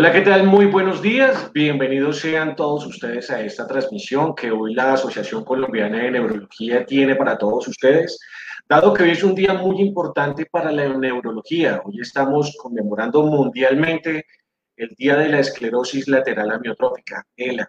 Hola, ¿qué tal? Muy buenos días. Bienvenidos sean todos ustedes a esta transmisión que hoy la Asociación Colombiana de Neurología tiene para todos ustedes. Dado que hoy es un día muy importante para la neurología, hoy estamos conmemorando mundialmente el Día de la Esclerosis Lateral Amiotrófica, ELA.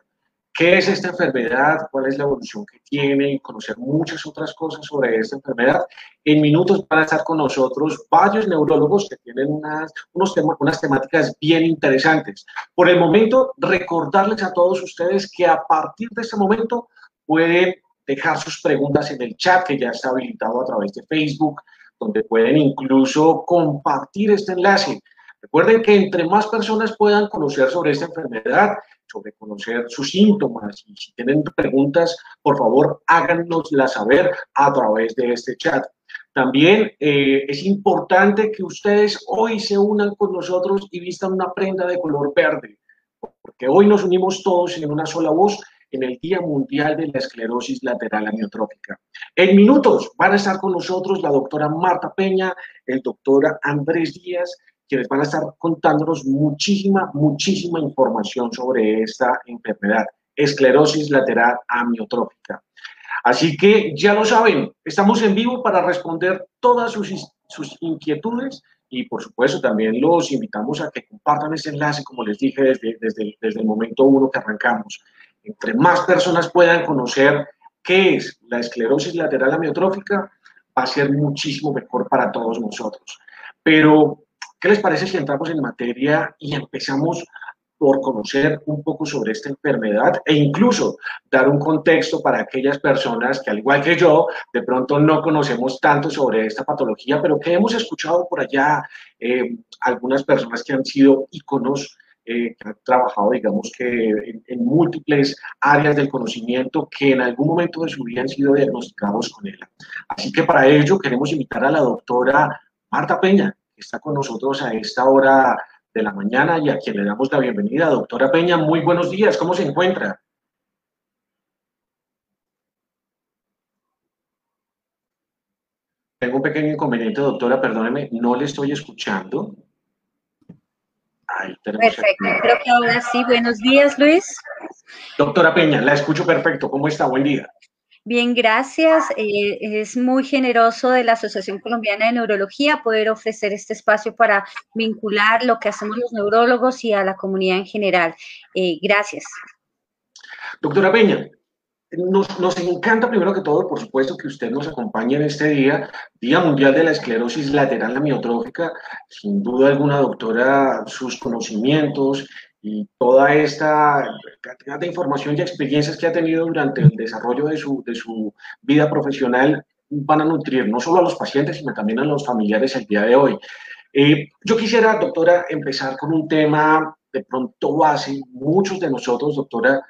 ¿Qué es esta enfermedad? ¿Cuál es la evolución que tiene? Y conocer muchas otras cosas sobre esta enfermedad. En minutos van a estar con nosotros varios neurólogos que tienen unas, unos unas temáticas bien interesantes. Por el momento, recordarles a todos ustedes que a partir de este momento pueden dejar sus preguntas en el chat que ya está habilitado a través de Facebook, donde pueden incluso compartir este enlace. Recuerden que entre más personas puedan conocer sobre esta enfermedad, sobre conocer sus síntomas y si tienen preguntas, por favor háganoslas saber a través de este chat. También eh, es importante que ustedes hoy se unan con nosotros y vistan una prenda de color verde, porque hoy nos unimos todos en una sola voz en el Día Mundial de la Esclerosis Lateral Amiotrófica. En minutos van a estar con nosotros la doctora Marta Peña, el doctor Andrés Díaz, quienes van a estar contándonos muchísima, muchísima información sobre esta enfermedad, esclerosis lateral amiotrófica. Así que ya lo saben, estamos en vivo para responder todas sus, sus inquietudes y por supuesto también los invitamos a que compartan ese enlace, como les dije desde, desde, desde el momento uno que arrancamos. Entre más personas puedan conocer qué es la esclerosis lateral amiotrófica, va a ser muchísimo mejor para todos nosotros. Pero ¿Qué les parece si entramos en materia y empezamos por conocer un poco sobre esta enfermedad e incluso dar un contexto para aquellas personas que, al igual que yo, de pronto no conocemos tanto sobre esta patología, pero que hemos escuchado por allá eh, algunas personas que han sido íconos, eh, que han trabajado, digamos que en, en, múltiples áreas del conocimiento que en algún momento de su vida han sido diagnosticados con ella. Así que para ello queremos invitar a la doctora Marta Peña, está con nosotros a esta hora de la mañana y a quien le damos la bienvenida. Doctora Peña, muy buenos días, ¿cómo se encuentra? Tengo un pequeño inconveniente, doctora, perdóneme, no le estoy escuchando. perfecto, creo que ahora sí. Buenos días, Luis. Doctora Peña, la escucho perfecto. ¿Cómo está? Buen día. Bien, gracias. Eh, es muy generoso de la Asociación Colombiana de Neurología poder ofrecer este espacio para vincular lo que hacemos los neurólogos y a la comunidad en general. Eh, gracias. Doctora Peña, nos, nos, encanta primero que todo, por supuesto, que usted nos acompañe en este día, Día Mundial de la Esclerosis Lateral Amiotrófica. Sin duda alguna, doctora, sus conocimientos y toda esta cantidad de información y experiencias que ha tenido durante el desarrollo de su, de su vida profesional van a nutrir no solo a los pacientes, sino también a los familiares el día de hoy. Eh, yo quisiera, doctora, empezar con un tema de pronto base. Muchos de nosotros, doctora,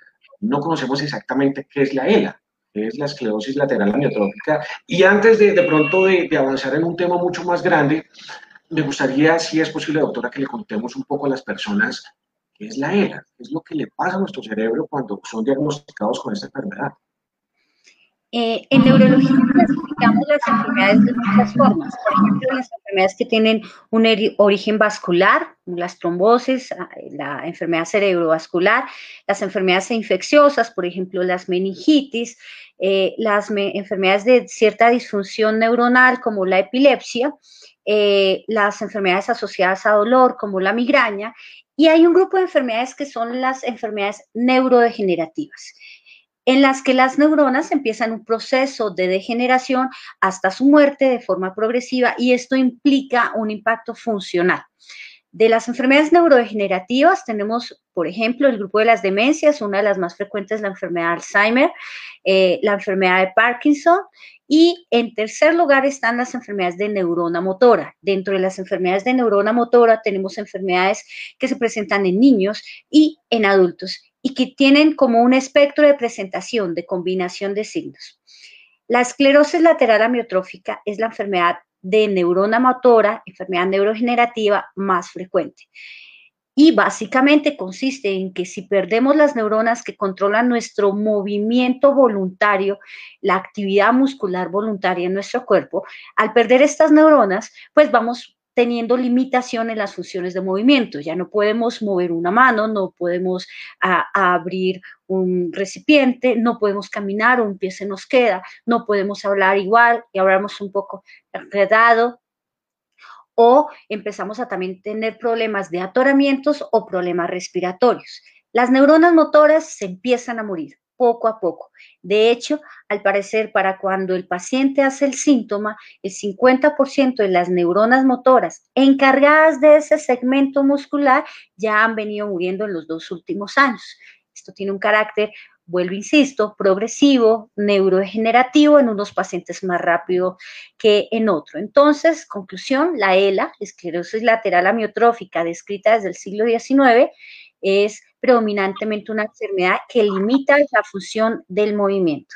no conocemos exactamente qué es la ELA, qué es la esclerosis lateral amiotrófica. Y antes de, de pronto de, de avanzar en un tema mucho más grande, me gustaría, si es posible, doctora, que le contemos un poco a las personas ¿Qué es la ELA? ¿Qué es lo que le pasa a nuestro cerebro cuando son diagnosticados con esta enfermedad? Eh, en neurología clasificamos las enfermedades de muchas formas. Por ejemplo, las enfermedades que tienen un origen vascular, las trombosis, ah, la enfermedad cerebrovascular, las enfermedades infecciosas, por ejemplo, las meningitis, eh, las enfermedades de cierta disfunción neuronal como la epilepsia, eh, las enfermedades asociadas a dolor como la migraña y hay un grupo de enfermedades que son las enfermedades neurodegenerativas, en las que las neuronas empiezan un proceso de degeneración hasta su muerte de forma progresiva y esto implica un impacto funcional. De las enfermedades neurodegenerativas tenemos, por ejemplo, el grupo de las demencias, una de las más frecuentes, la enfermedad de Alzheimer, eh, la enfermedad de Parkinson y en tercer lugar están las enfermedades de neurona motora. Dentro de las enfermedades de neurona motora tenemos enfermedades que se presentan en niños y en adultos y que tienen como un espectro de presentación, de combinación de signos. La esclerosis lateral amiotrófica es la enfermedad de neurona motora, enfermedad neurogenerativa más frecuente. Y básicamente consiste en que si perdemos las neuronas que controlan nuestro movimiento voluntario, la actividad muscular voluntaria en nuestro cuerpo, al perder estas neuronas, pues vamos teniendo limitación en las funciones de movimiento. Ya no podemos mover una mano, no podemos abrir un recipiente, no podemos caminar, un pie se nos queda, no podemos hablar igual y hablamos un poco enredado. O empezamos a también tener problemas de atoramientos o problemas respiratorios. Las neuronas motoras se empiezan a morir poco a poco. De hecho, al parecer, para cuando el paciente hace el síntoma, el 50% de las neuronas motoras encargadas de ese segmento muscular ya han venido muriendo en los dos últimos años. Esto tiene un carácter, vuelvo, insisto, progresivo, neurodegenerativo en unos pacientes más rápido que en otro. Entonces, conclusión, la ELA, esclerosis lateral amiotrófica, descrita desde el siglo XIX, es predominantemente una enfermedad que limita la función del movimiento.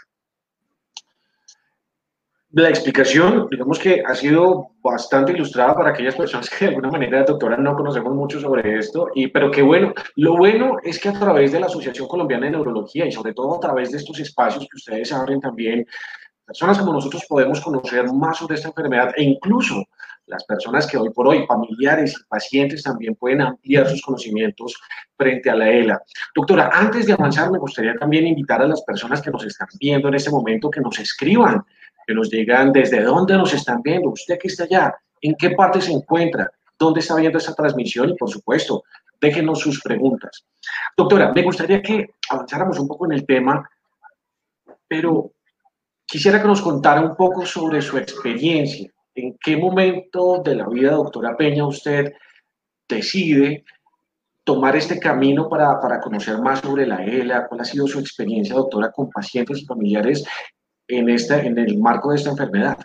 La explicación, digamos que ha sido bastante ilustrada para aquellas personas que de alguna manera, doctora, no conocemos mucho sobre esto, y, pero qué bueno. Lo bueno es que a través de la Asociación Colombiana de Neurología y sobre todo a través de estos espacios que ustedes abren también, personas como nosotros podemos conocer más sobre esta enfermedad e incluso las personas que hoy por hoy, familiares y pacientes, también pueden ampliar sus conocimientos frente a la ELA. Doctora, antes de avanzar, me gustaría también invitar a las personas que nos están viendo en este momento que nos escriban, que nos digan desde dónde nos están viendo, usted que está allá, en qué parte se encuentra, dónde está viendo esta transmisión y, por supuesto, déjenos sus preguntas. Doctora, me gustaría que avanzáramos un poco en el tema, pero quisiera que nos contara un poco sobre su experiencia ¿En qué momento de la vida, doctora Peña, usted decide tomar este camino para, para, conocer más sobre la ELA? ¿Cuál ha sido su experiencia, doctora, con pacientes y familiares en, esta, en el marco de esta enfermedad?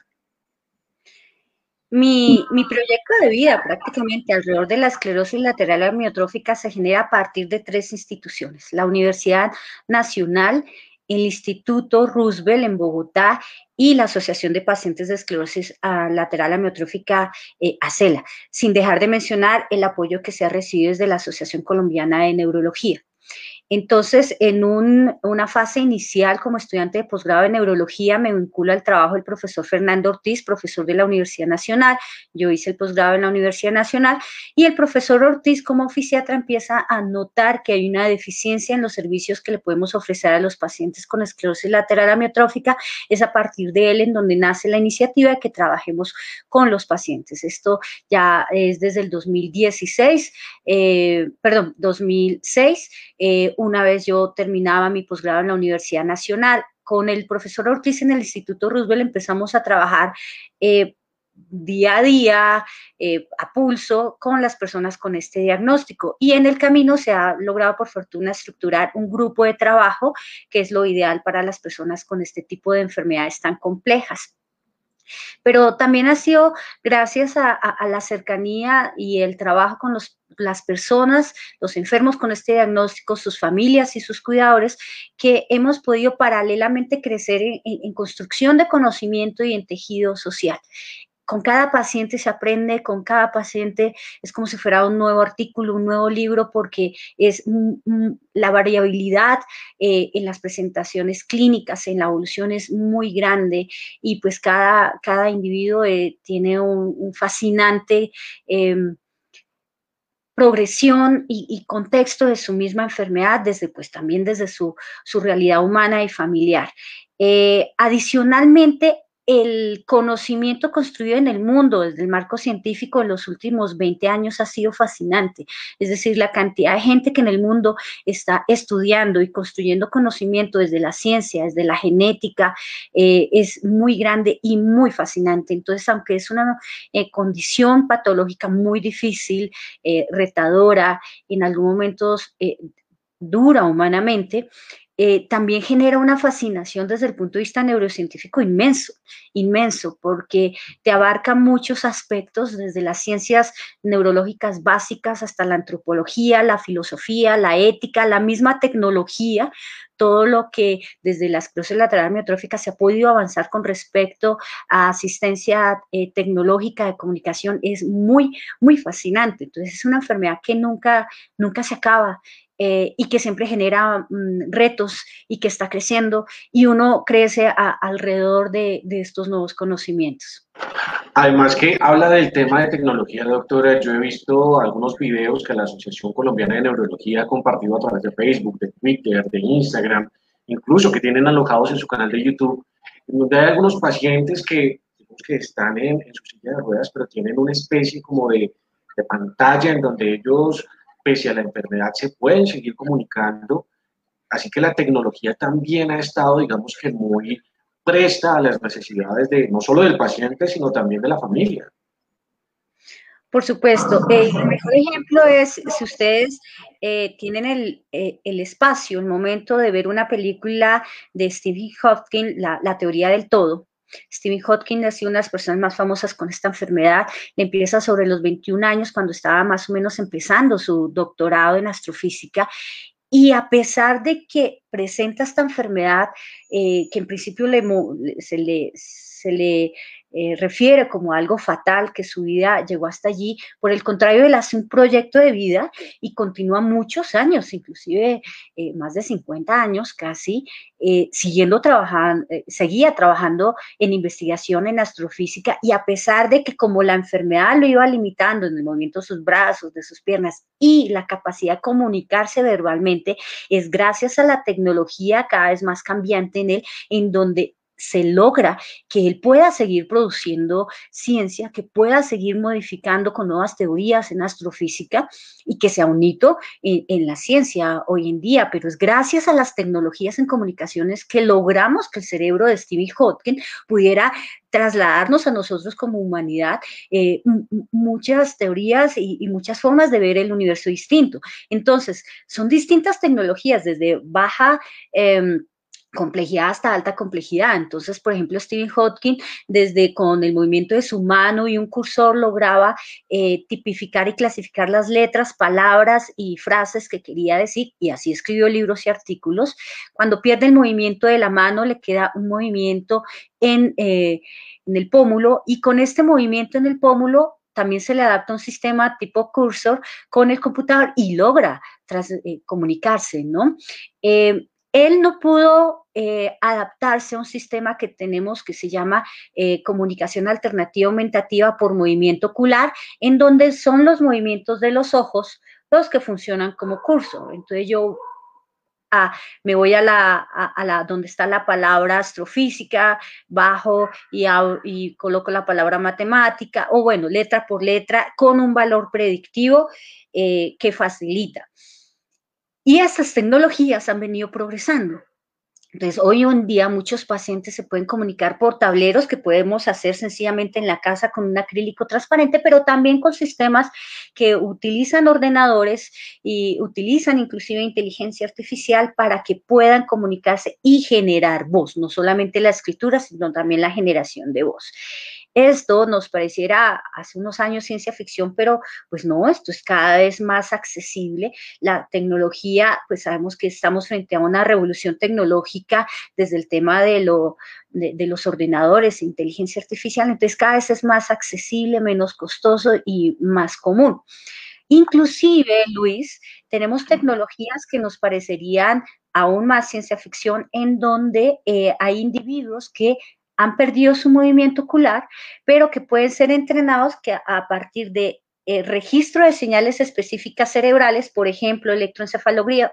Mi, mi, proyecto de vida prácticamente alrededor de la esclerosis lateral amiotrófica se genera a partir de tres instituciones. La Universidad Nacional el Instituto Roosevelt en Bogotá y la Asociación de Pacientes de Esclerosis ah, Lateral Amiotrófica eh, ACELA, sin dejar de mencionar el apoyo que se ha recibido desde la Asociación Colombiana de Neurología. Entonces, en una fase inicial como estudiante de posgrado de neurología, me vinculo al trabajo del profesor Fernando Ortiz, profesor de la Universidad Nacional. Yo hice el posgrado en la Universidad Nacional y el profesor Ortiz como fisiatra empieza a notar que hay una deficiencia en los servicios que le podemos ofrecer a los pacientes con esclerosis lateral amiotrófica. Es a partir de él en donde nace la iniciativa de que trabajemos con los pacientes. Esto ya es desde el 2016, eh, perdón, 2006 una vez yo terminaba mi posgrado en la Universidad Nacional. Con el profesor Ortiz en el Instituto Roosevelt empezamos a trabajar eh, día a día, eh, a pulso, con las personas con este diagnóstico. Y en el camino se ha logrado, por fortuna, estructurar un grupo de trabajo que es lo ideal para las personas con este tipo de enfermedades tan complejas. Pero también ha sido gracias a, la cercanía y el trabajo con las personas, los enfermos con este diagnóstico, sus familias y sus cuidadores, que hemos podido paralelamente crecer en construcción de conocimiento y en tejido social con cada paciente se aprende, con cada paciente es como si fuera un nuevo artículo, un nuevo libro, porque es la variabilidad eh, en las presentaciones clínicas, en la evolución es muy grande y pues cada, cada individuo eh, tiene un, fascinante... Em, progresión y, contexto de su misma enfermedad, desde pues también desde su, realidad humana y familiar. Eh, adicionalmente, el conocimiento construido en el mundo desde el marco científico en los últimos 20 años ha sido fascinante. Es decir, la cantidad de gente que en el mundo está estudiando y construyendo conocimiento desde la ciencia, desde la genética, eh, es muy grande y muy fascinante. Entonces, aunque es una eh, condición patológica muy difícil, eh, retadora, en algunos momentos dura humanamente, eh, también genera una fascinación desde el punto de vista neurocientífico inmenso, inmenso, porque te abarca muchos aspectos, desde las ciencias neurológicas básicas hasta la antropología, la filosofía, la ética, la misma tecnología, todo lo que desde la esclerosis lateral amiotrófica se ha podido avanzar con respecto a asistencia eh, tecnológica de comunicación es muy, muy fascinante. Entonces es una enfermedad que nunca, nunca se acaba eh, y que siempre genera mm, retos y que está creciendo y uno crece alrededor de, estos nuevos conocimientos. Además que habla del tema de tecnología, doctora, yo he visto algunos videos que la Asociación Colombiana de Neurología ha compartido a través de Facebook, de Twitter, de Instagram, incluso que tienen alojados en su canal de YouTube, donde hay algunos pacientes que, que están en, en su silla de ruedas, pero tienen una especie como de, de pantalla en donde ellos, pese a la enfermedad, se pueden seguir comunicando. Así que la tecnología también ha estado, digamos que muy presta a las necesidades de no solo del paciente, sino también de la familia. Por supuesto. el mejor ejemplo es si ustedes eh, tienen el, eh, el, espacio, el momento de ver una película de Stephen Hopkins, la, la teoría del todo. Stephen Hopkins ha sido una de las personas más famosas con esta enfermedad. empieza sobre los 21 años, cuando estaba más o menos empezando su doctorado en astrofísica. Y a pesar de que presenta esta enfermedad, eh, que en principio le, le, se le eh, refiere como algo fatal, que su vida llegó hasta allí. Por el contrario, él hace un proyecto de vida y continúa muchos años, inclusive eh, más de 50 años casi, eh, siguiendo trabajando, seguía trabajando en investigación en astrofísica y a pesar de que como la enfermedad lo iba limitando en el movimiento de sus brazos, de sus piernas y la capacidad de comunicarse verbalmente, es gracias a la tecnología cada vez más cambiante en él, en donde se logra que él pueda seguir produciendo ciencia, que pueda seguir modificando con nuevas teorías en astrofísica y que sea un hito en, la ciencia hoy en día, pero es gracias a las tecnologías en comunicaciones que logramos que el cerebro de Stevie Hopkins pudiera trasladarnos a nosotros como humanidad eh, muchas teorías y, muchas formas de ver el universo distinto. Entonces, son distintas tecnologías desde baja... Em, complejidad hasta alta complejidad. Entonces, por ejemplo, Stephen Hawking, desde con el movimiento de su mano y un cursor, lograba eh, tipificar y clasificar las letras, palabras y frases que quería decir, y así escribió libros y artículos. Cuando pierde el movimiento de la mano, le queda un movimiento en, eh, en el pómulo, y con este movimiento en el pómulo también se le adapta un sistema tipo cursor con el computador y logra tras, eh, comunicarse, ¿no? Él no pudo eh, adaptarse a un sistema que tenemos que se llama eh, comunicación alternativa aumentativa por movimiento ocular, en donde son los movimientos de los ojos los que funcionan como curso. Entonces yo ah, me voy a la, donde está la palabra astrofísica, bajo y, y, coloco la palabra matemática, o bueno, letra por letra, con un valor predictivo eh, que facilita. Y estas tecnologías han venido progresando. Entonces, hoy en día muchos pacientes se pueden comunicar por tableros que podemos hacer sencillamente en la casa con un acrílico transparente, pero también con sistemas que utilizan ordenadores y utilizan inclusive inteligencia artificial para que puedan comunicarse y generar voz, no solamente la escritura, sino también la generación de voz. Esto nos pareciera hace unos años ciencia ficción, pero pues no, esto es cada vez más accesible. La tecnología, pues sabemos que estamos frente a una revolución tecnológica desde el tema de, lo, de, los ordenadores, inteligencia artificial, entonces cada vez es más accesible, menos costoso y más común. Inclusive, Luis, tenemos tecnologías que nos parecerían aún más ciencia ficción en donde eh, hay individuos que han perdido su movimiento ocular, pero que pueden ser entrenados que a partir de eh, registro de señales específicas cerebrales, por ejemplo, electroencefalografía,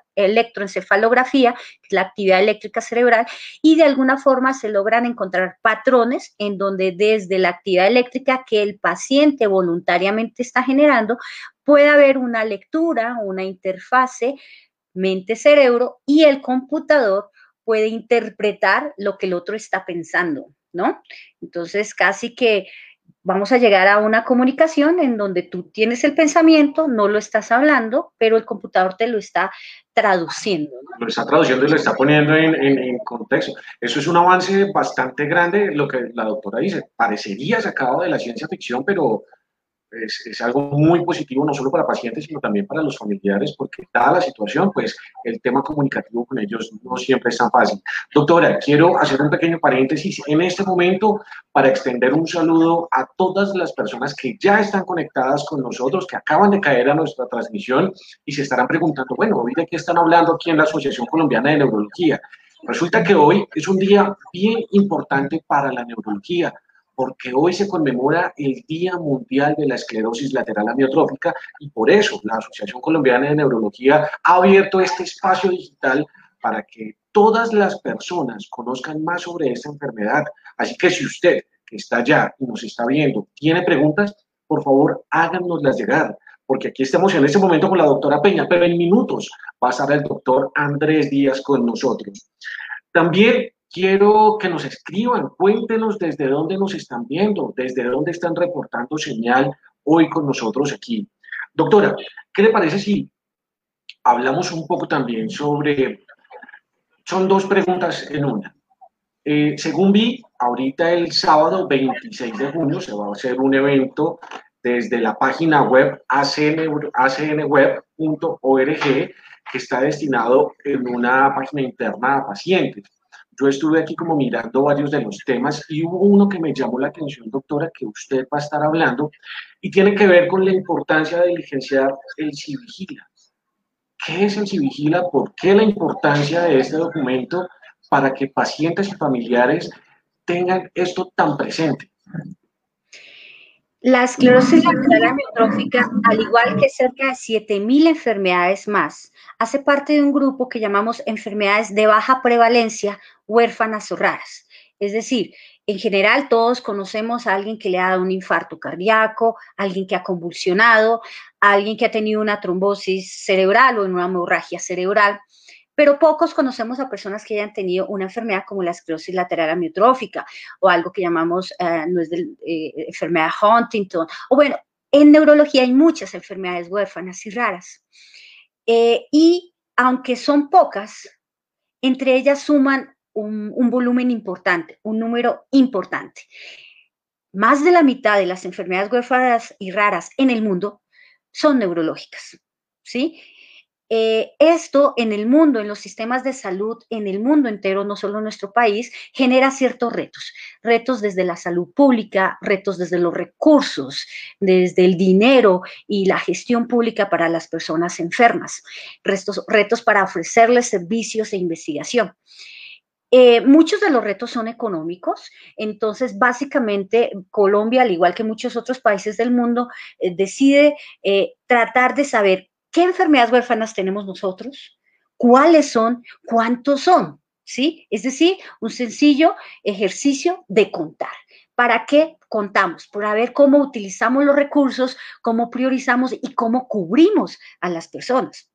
la actividad eléctrica cerebral, y de alguna forma se logran encontrar patrones en donde desde la actividad eléctrica que el paciente voluntariamente está generando, puede haber una lectura, una interfase mente-cerebro y el computador puede interpretar lo que el otro está pensando, ¿no? Entonces, casi que vamos a llegar a una comunicación en donde tú tienes el pensamiento, no lo estás hablando, pero el computador te lo está traduciendo. Lo está traduciendo y lo está poniendo en, en, contexto. Eso es un avance bastante grande, lo que la doctora dice, parecería sacado de la ciencia ficción, pero es, algo muy positivo no solo para pacientes, sino también para los familiares, porque dada la situación, pues el tema comunicativo con ellos no siempre es tan fácil. Doctora, quiero hacer un pequeño paréntesis en este momento para extender un saludo a todas las personas que ya están conectadas con nosotros, que acaban de caer a nuestra transmisión y se estarán preguntando, bueno, hoy de qué están hablando aquí en la Asociación Colombiana de Neurología. Resulta que hoy es un día bien importante para la neurología porque hoy se conmemora el Día Mundial de la Esclerosis Lateral Amiotrófica y por eso la Asociación Colombiana de Neurología ha abierto este espacio digital para que todas las personas conozcan más sobre esta enfermedad. Así que si usted que está allá y nos está viendo tiene preguntas, por favor háganoslas llegar, porque aquí estamos en este momento con la doctora Peña, pero en minutos va a estar el doctor Andrés Díaz con nosotros. También quiero que nos escriban, cuéntenos desde dónde nos están viendo, desde dónde están reportando señal hoy con nosotros aquí. Doctora, ¿qué le parece si hablamos un poco también sobre, son dos preguntas en una. Eh, según vi, ahorita el sábado 26 de junio se va a hacer un evento desde la página web acnweb.org que está destinado en una página interna a pacientes yo estuve aquí como mirando varios de los temas y hubo uno que me llamó la atención, doctora, que usted va a estar hablando y tiene que ver con la importancia de diligenciar el Civigila. ¿Qué es el Civigila? ¿Por qué la importancia de este documento para que pacientes y familiares tengan esto tan presente? La esclerosis lateral amiotrófica, al igual que cerca de 7.000 enfermedades más, hace parte de un grupo que llamamos enfermedades de baja prevalencia, huérfanas o raras. Es decir, en general todos conocemos a alguien que le ha dado un infarto cardíaco, alguien que ha convulsionado, alguien que ha tenido una trombosis cerebral o una hemorragia cerebral pero pocos conocemos a personas que hayan tenido una enfermedad como la esclerosis lateral amiotrófica o algo que llamamos, eh, no es de eh, enfermedad Huntington, o bueno, en neurología hay muchas enfermedades huérfanas y raras. Eh, y aunque son pocas, entre ellas suman un, un volumen importante, un número importante. Más de la mitad de las enfermedades huérfanas y raras en el mundo son neurológicas, ¿sí? Eh, esto en el mundo, en los sistemas de salud, en el mundo entero, no solo en nuestro país, genera ciertos retos. Retos desde la salud pública, retos desde los recursos, desde el dinero y la gestión pública para las personas enfermas, retos, retos para ofrecerles servicios e investigación. Eh, muchos de los retos son económicos, entonces básicamente Colombia, al igual que muchos otros países del mundo, eh, decide tratar de saber ¿Qué enfermedades huérfanas tenemos nosotros? ¿Cuáles son? ¿Cuántos son? ¿Sí? Es decir, un sencillo ejercicio de contar. ¿Para qué contamos? Para ver cómo utilizamos los recursos, cómo priorizamos y cómo cubrimos a las personas.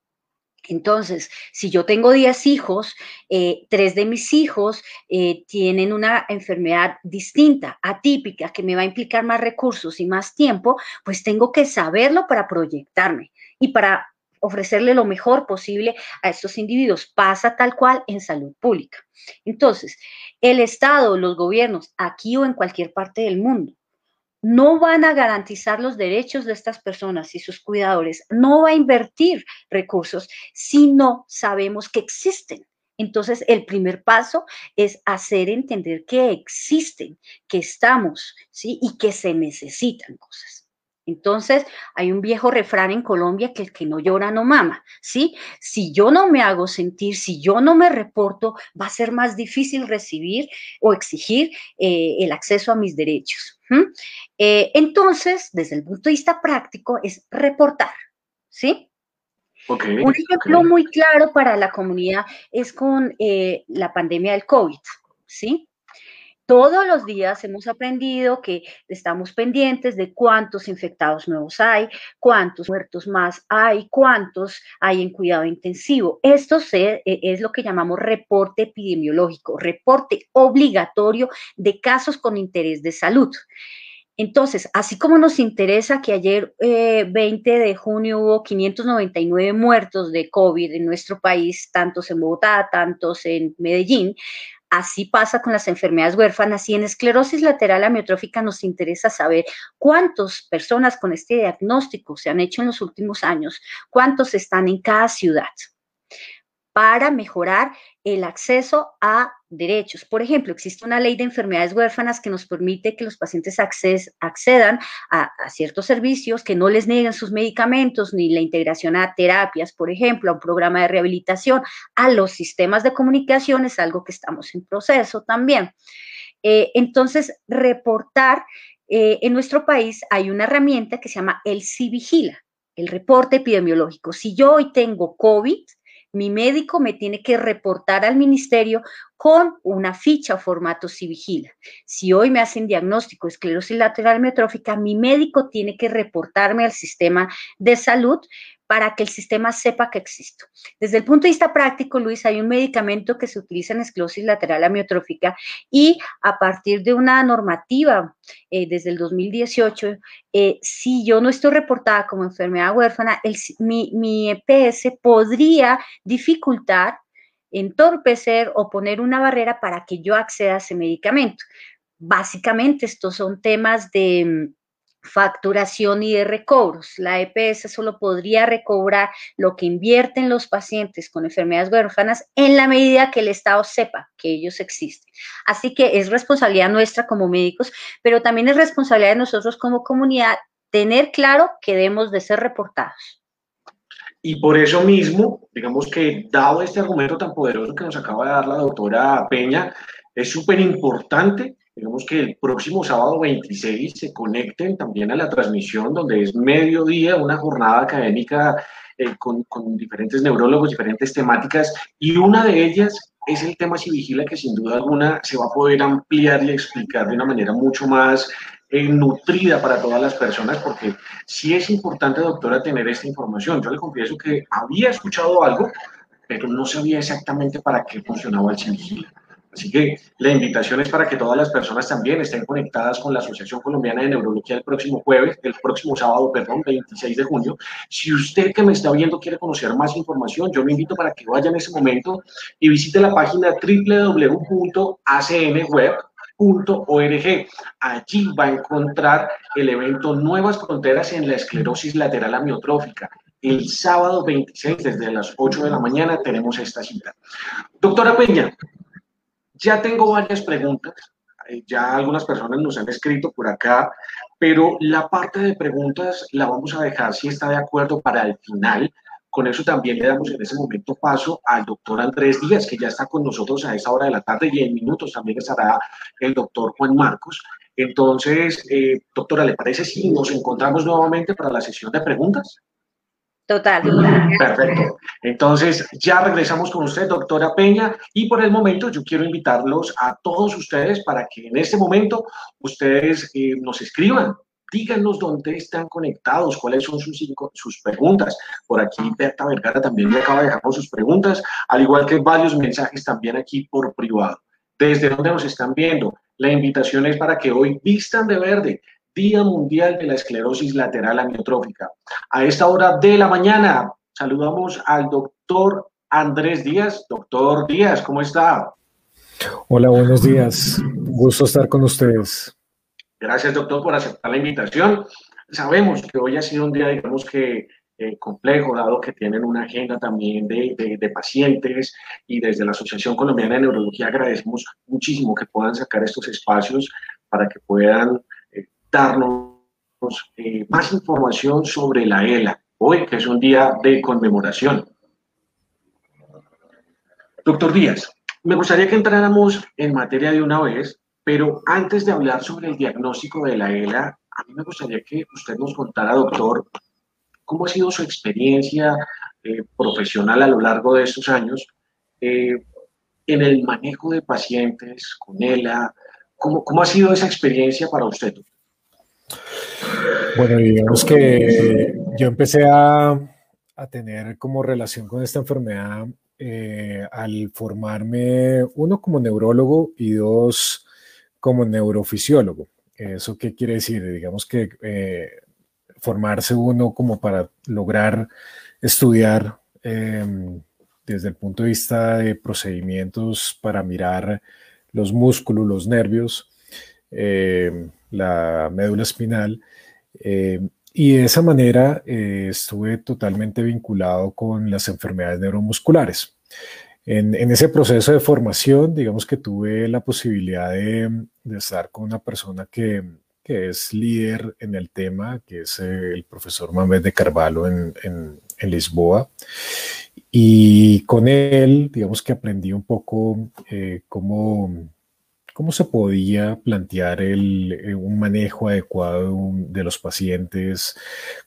Entonces, si yo tengo 10 hijos, eh, tres de mis hijos eh, tienen una enfermedad distinta, atípica, que me va a implicar más recursos y más tiempo, pues tengo que saberlo para proyectarme y para ofrecerle lo mejor posible a estos individuos. Pasa tal cual en salud pública. Entonces, el Estado, los gobiernos, aquí o en cualquier parte del mundo, no van a garantizar los derechos de estas personas y sus cuidadores, no va a invertir recursos si no sabemos que existen. Entonces, el primer paso es hacer entender que existen, que estamos. Y que se necesitan cosas. Entonces, hay un viejo refrán en Colombia que el que no llora no mama, ¿sí? Si yo no me hago sentir, si yo no me reporto, va a ser más difícil recibir o exigir eh, el acceso a mis derechos. Eh, entonces, desde el punto de vista práctico, es reportar, ¿sí? un ejemplo muy claro para la comunidad es con eh, la pandemia del COVID, ¿sí? Todos los días hemos aprendido que estamos pendientes de cuántos infectados nuevos hay, cuántos muertos más hay, cuántos hay en cuidado intensivo. Esto e, es lo que llamamos reporte epidemiológico, reporte obligatorio de casos con interés de salud. Entonces, así como nos interesa que ayer 20 eh, de junio hubo 599 muertos de COVID en nuestro país, tantos en Bogotá, tantos en Medellín, Así pasa con las enfermedades huérfanas y en esclerosis lateral amiotrófica nos interesa saber cuántas personas con este diagnóstico se han hecho en los últimos años, cuántos están en cada ciudad. Para mejorar el acceso a derechos. Por ejemplo, existe una ley de enfermedades huérfanas que nos permite que los pacientes accedan a, ciertos servicios, que no les nieguen sus medicamentos ni la integración a terapias, por ejemplo, a un programa de rehabilitación, a los sistemas de comunicación, es algo que estamos en proceso también. Eh, entonces, reportar, eh, en nuestro país hay una herramienta que se llama el CIVIGILA, el reporte epidemiológico. Si yo hoy tengo COVID, mi médico me tiene que reportar al ministerio con una ficha o formato Civigila. Si hoy me hacen diagnóstico de esclerosis lateral amiotrófica, mi médico tiene que reportarme al sistema de salud para que el sistema sepa que existo. Desde el punto de vista práctico, Luis, hay un medicamento que se utiliza en esclerosis lateral amiotrófica y a partir de una normativa eh, desde el 2018, eh, si yo no estoy reportada como enfermedad huérfana, mi, mi EPS podría dificultar, entorpecer o poner una barrera para que yo acceda a ese medicamento. Básicamente, estos son temas de facturación y de recobros. La EPS solo podría recobrar lo que invierten los pacientes con enfermedades huérfanas en la medida que el Estado sepa que ellos existen. Así que es responsabilidad nuestra como médicos, pero también es responsabilidad de nosotros como comunidad tener claro que debemos de ser reportados. Y por eso mismo, digamos que dado este argumento tan poderoso que nos acaba de dar la doctora Peña, es súper importante digamos que el próximo sábado 26 se conecten también a la transmisión donde es mediodía, una jornada académica eh, con, con, diferentes neurólogos, diferentes temáticas, y una de ellas es el tema si vigila que sin duda alguna se va a poder ampliar y explicar de una manera mucho más eh, nutrida para todas las personas, porque sí es importante, doctora, tener esta información. Yo le confieso que había escuchado algo, pero no sabía exactamente para qué funcionaba el vigila. Así que la invitación es para que todas las personas también estén conectadas con la Asociación Colombiana de Neurología el próximo jueves, el próximo sábado, perdón, 26 de junio. Si usted que me está viendo quiere conocer más información, yo lo invito para que vaya en ese momento y visite la página www.acnweb.org. Allí va a encontrar el evento Nuevas Fronteras en la Esclerosis Lateral Amiotrófica. El sábado 26, desde las 8 de la mañana, tenemos esta cita. Doctora Peña, ya tengo varias preguntas, eh, ya algunas personas nos han escrito por acá, pero la parte de preguntas la vamos a dejar si está de acuerdo para el final. Con eso también le damos en ese momento paso al doctor Andrés Díaz, que ya está con nosotros a esa hora de la tarde y en minutos también estará el doctor Juan Marcos. Entonces, eh, doctora, ¿le parece si nos encontramos nuevamente para la sesión de preguntas? Total. Perfecto. Entonces, ya regresamos con usted, doctora Peña, y por el momento yo quiero invitarlos a todos ustedes para que en este momento ustedes eh, nos escriban. Díganos dónde están conectados, cuáles son sus, sus preguntas. Por aquí Berta Vergara también me acaba de dejar sus preguntas, al igual que varios mensajes también aquí por privado. ¿Desde dónde nos están viendo? La invitación es para que hoy vistan de verde, Día Mundial de la Esclerosis Lateral Amiotrófica. A esta hora de la mañana saludamos al doctor Andrés Díaz. Doctor Díaz, ¿cómo está? Hola, buenos días. Gusto estar con ustedes. Gracias, doctor, por aceptar la invitación. Sabemos que hoy ha sido un día, digamos que eh, complejo, dado que tienen una agenda también de, de, pacientes y desde la Asociación Colombiana de Neurología agradecemos muchísimo que puedan sacar estos espacios para que puedan darnos eh, más información sobre la ELA, hoy que es un día de conmemoración. Doctor Díaz, me gustaría que entráramos en materia de una vez, pero antes de hablar sobre el diagnóstico de la ELA, a mí me gustaría que usted nos contara, doctor, cómo ha sido su experiencia eh, profesional a lo largo de estos años eh, en el manejo de pacientes con ELA. ¿Cómo, ¿Cómo ha sido esa experiencia para usted? Bueno, digamos que yo empecé a, tener como relación con esta enfermedad eh, al formarme, uno como neurólogo y dos como neurofisiólogo. ¿Eso qué quiere decir? Digamos que eh, formarse uno como para lograr estudiar em, desde el punto de vista de procedimientos para mirar los músculos, los nervios, em, la médula espinal. Eh, y de esa manera eh, estuve totalmente vinculado con las enfermedades neuromusculares. En, ese proceso de formación, digamos que tuve la posibilidad de, estar con una persona que, es líder en el tema, que es eh, el profesor Mamed de Carvalho en, en, Lisboa. Y con él, digamos que aprendí un poco cómo cómo se podía plantear el, eh, un manejo adecuado de los pacientes,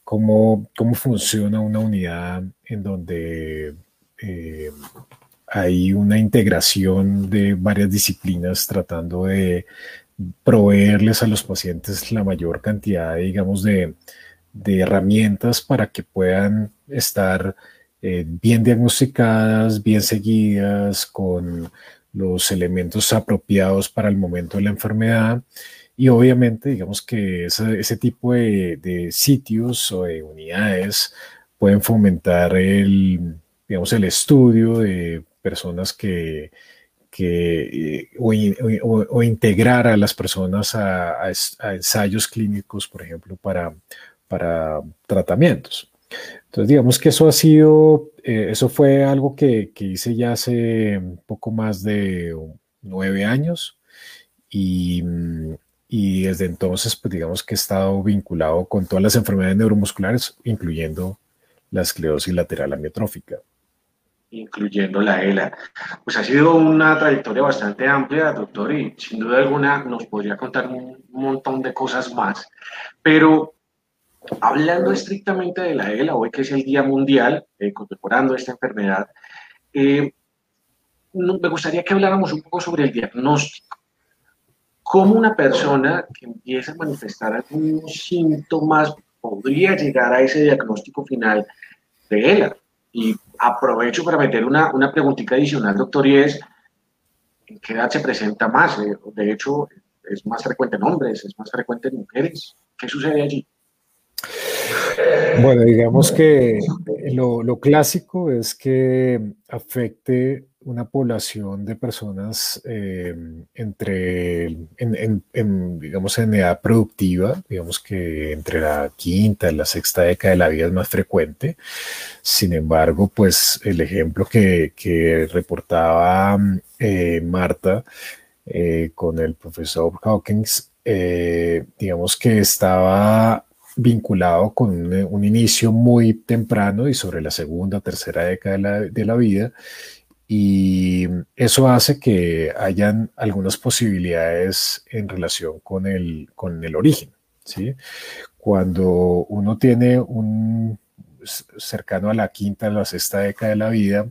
cómo, cómo funciona una unidad en donde eh, hay una integración de varias disciplinas tratando de proveerles a los pacientes la mayor cantidad, digamos, de, de herramientas para que puedan estar eh, bien diagnosticadas, bien seguidas, con los elementos apropiados para el momento de la enfermedad. Y obviamente, digamos que ese, tipo de, sitios o de unidades pueden fomentar el, digamos, el estudio de personas que, que o, integrar a las personas a, ensayos clínicos, por ejemplo, para, para tratamientos. Entonces, digamos que eso ha sido, eh, eso fue algo que, hice ya hace poco más de nueve años y, desde entonces, pues digamos que he estado vinculado con todas las enfermedades neuromusculares, incluyendo la esclerosis lateral amiotrófica. Incluyendo la ELA. Pues ha sido una trayectoria bastante amplia, doctor, y sin duda alguna nos podría contar un montón de cosas más. Pero Hablando estrictamente de la ELA, hoy que es el Día Mundial eh, esta enfermedad, eh, me gustaría que habláramos un poco sobre el diagnóstico. ¿Cómo una persona que empieza a manifestar algunos síntomas podría llegar a ese diagnóstico final de ELA? Y aprovecho para meter una, una preguntita adicional, doctor, y es, ¿en qué edad se presenta más? Eh, de hecho, es más frecuente en hombres, es más frecuente en mujeres. ¿Qué sucede allí? Bueno, digamos que lo, clásico es que afecte una población de personas eh, entre, en, digamos, en edad productiva, digamos que entre la quinta y la sexta década de la vida es más frecuente. Sin embargo, pues el ejemplo que, reportaba eh, Marta eh, con el profesor Hawkins, digamos que estaba vinculado con un, inicio muy temprano y sobre la segunda, tercera década de la, vida. Y eso hace que hayan algunas posibilidades en relación con el, con el origen. ¿sí? Cuando uno tiene un cercano a la quinta, a la sexta década de la vida,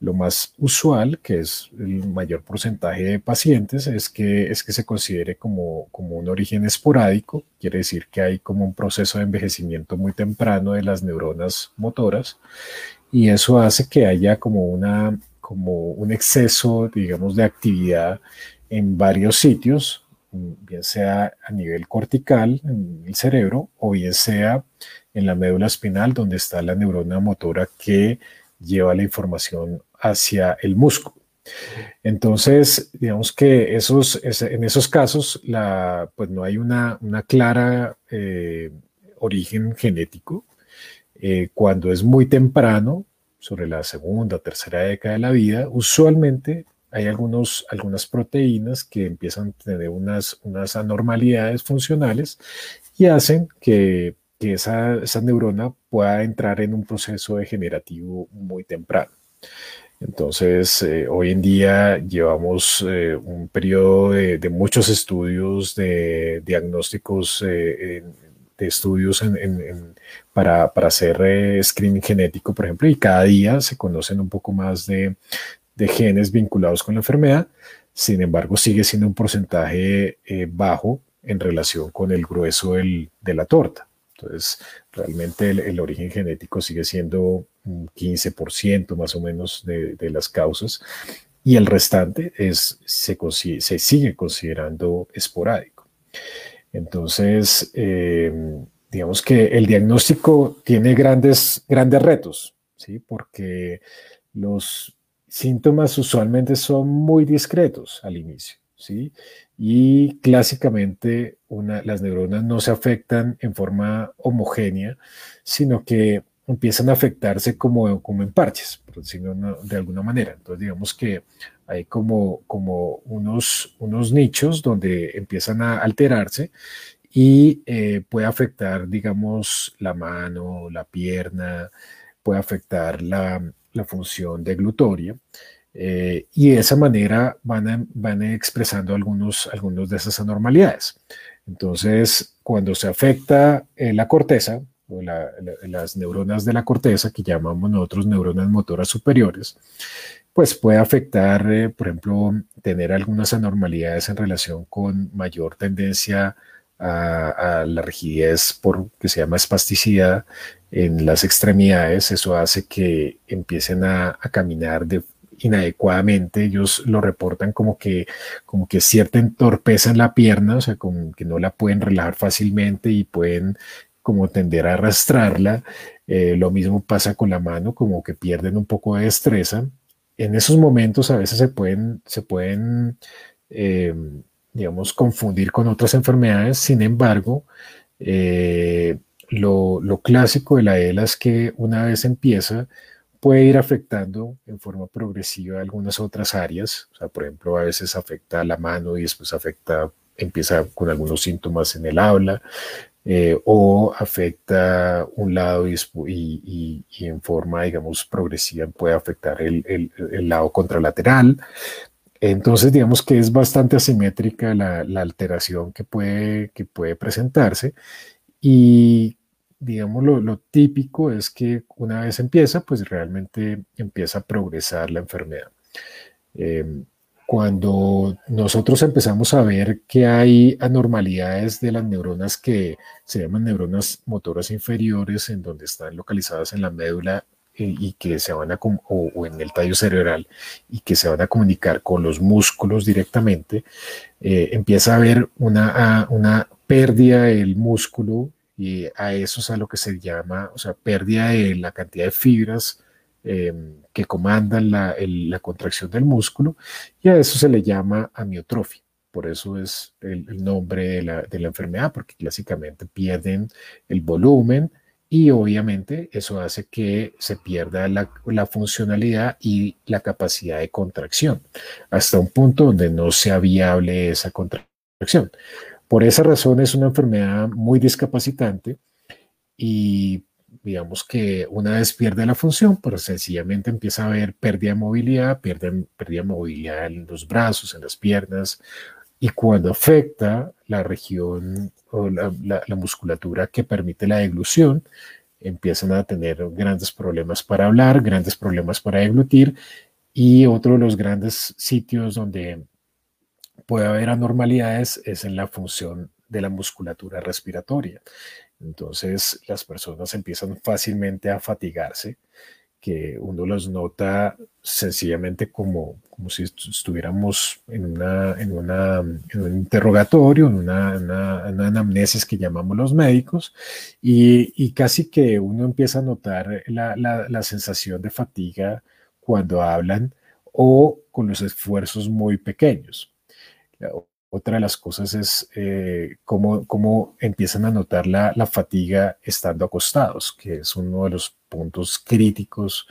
lo más usual, que es el mayor porcentaje de pacientes, es que, es que se considere como, como un origen esporádico, quiere decir que hay como un proceso de envejecimiento muy temprano de las neuronas motoras y eso hace que haya como, una, como un exceso, digamos, de actividad en varios sitios, bien sea a nivel cortical en el cerebro o bien sea en la médula espinal donde está la neurona motora que lleva la información hacia el músculo. Entonces, digamos que esos, en esos casos, pues no hay una, una clara eh, origen genético. Eh, cuando es muy temprano, sobre la segunda, tercera década de la vida, usualmente hay algunos, algunas proteínas que empiezan a tener unas, unas anormalidades funcionales y hacen que, que esa, esa neurona pueda entrar en un proceso degenerativo muy temprano. Entonces, eh, hoy en día llevamos eh, un periodo de, muchos estudios, de diagnósticos, eh, de estudios para, hacer screening genético, por ejemplo, y cada día se conocen un poco más de, genes vinculados con la enfermedad. Sin embargo, sigue siendo un porcentaje bajo en relación con el grueso de la torta. Entonces, realmente el, origen genético sigue siendo un 15% más o menos de, las causas y el restante es, se, se sigue considerando esporádico. Entonces, eh, digamos que el diagnóstico tiene grandes, grandes retos, ¿sí? porque los síntomas usualmente son muy discretos al inicio. ¿sí? Y clásicamente las neuronas no se afectan en forma homogénea, sino que empiezan a afectarse como, como en parches, de alguna manera. Entonces, digamos que hay como, unos, nichos donde empiezan a alterarse y eh, puede afectar, digamos, la mano, la pierna, puede afectar la, la función deglutoria. Eh, y de esa manera van, van expresando algunos, algunos de esas anormalidades. Entonces, cuando se afecta eh, la corteza, o las neuronas de la corteza, que llamamos nosotros neuronas motoras superiores, pues puede afectar, eh, por ejemplo, tener algunas anormalidades en relación con mayor tendencia a, la rigidez por que se llama espasticidad en las extremidades. Eso hace que empiecen a, a caminar de inadecuadamente, ellos lo reportan como que, como que cierta torpeza en la pierna, o sea, como que no la pueden relajar fácilmente y pueden como tender a arrastrarla. Eh, lo mismo pasa con la mano, como que pierden un poco de destreza. En esos momentos a veces se pueden, se pueden eh, digamos, confundir con otras enfermedades. Sin embargo, eh, lo, lo, clásico de la ELA es que una vez empieza, puede ir afectando en forma progresiva algunas otras áreas. O sea, por ejemplo, a veces afecta la mano y después afecta, empieza con algunos síntomas en el habla, eh, o afecta un lado y, en forma, digamos, progresiva puede afectar el, lado contralateral. Entonces, digamos que es bastante asimétrica la, la alteración que puede, que puede presentarse y digamos, lo, típico es que una vez empieza, pues realmente empieza a progresar la enfermedad. Em, cuando nosotros empezamos a ver que hay anormalidades de las neuronas que se llaman neuronas motoras inferiores, en donde están localizadas en la médula eh, y que se van a, o, en el tallo cerebral y que se van a comunicar con los músculos directamente, eh, empieza a haber una, una pérdida del músculo y a eso es a lo que se llama, o sea, pérdida de la cantidad de fibras em, que comandan la, contracción del músculo y a eso se le llama amiotrofia. Por eso es el, nombre de la, de la, enfermedad, porque clásicamente pierden el volumen y obviamente eso hace que se pierda la, la funcionalidad y la capacidad de contracción hasta un punto donde no sea viable esa contracción. Por esa razón es una enfermedad muy discapacitante y digamos que una vez pierde la función, pero sencillamente empieza a haber pérdida de movilidad, pérdida de movilidad en los brazos, en las piernas, y cuando afecta la región o la, la musculatura que permite la deglución, empiezan a tener grandes problemas para hablar, grandes problemas para deglutir, y otro de los grandes sitios donde puede haber anormalidades es en la función de la musculatura respiratoria. Entonces las personas empiezan fácilmente a fatigarse, que uno los nota sencillamente como, si estuviéramos en, una, en, una, en un interrogatorio, en una, una, anamnesis que llamamos los médicos, y, y, casi que uno empieza a notar la, la, la sensación de fatiga cuando hablan o con los esfuerzos muy pequeños. Otra de las cosas es eh, cómo, empiezan a notar la, fatiga estando acostados, que es uno de los puntos críticos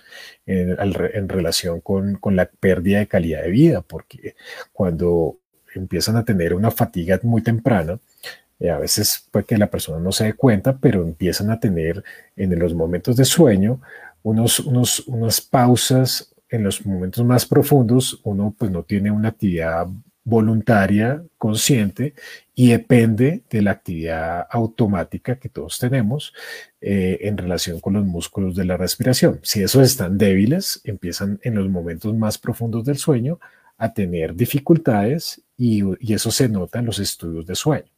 en, relación con, la pérdida de calidad de vida, porque cuando empiezan a tener una fatiga muy temprana, eh, a veces puede que la persona no se dé cuenta, pero empiezan a tener en los momentos de sueño unos, unos, unas pausas en los momentos más profundos, uno pues no tiene una actividad voluntaria, consciente, y depende de la actividad automática que todos tenemos eh, en relación con los músculos de la respiración. Si esos están débiles, empiezan en los momentos más profundos del sueño a tener dificultades y, y eso se nota en los estudios de sueño.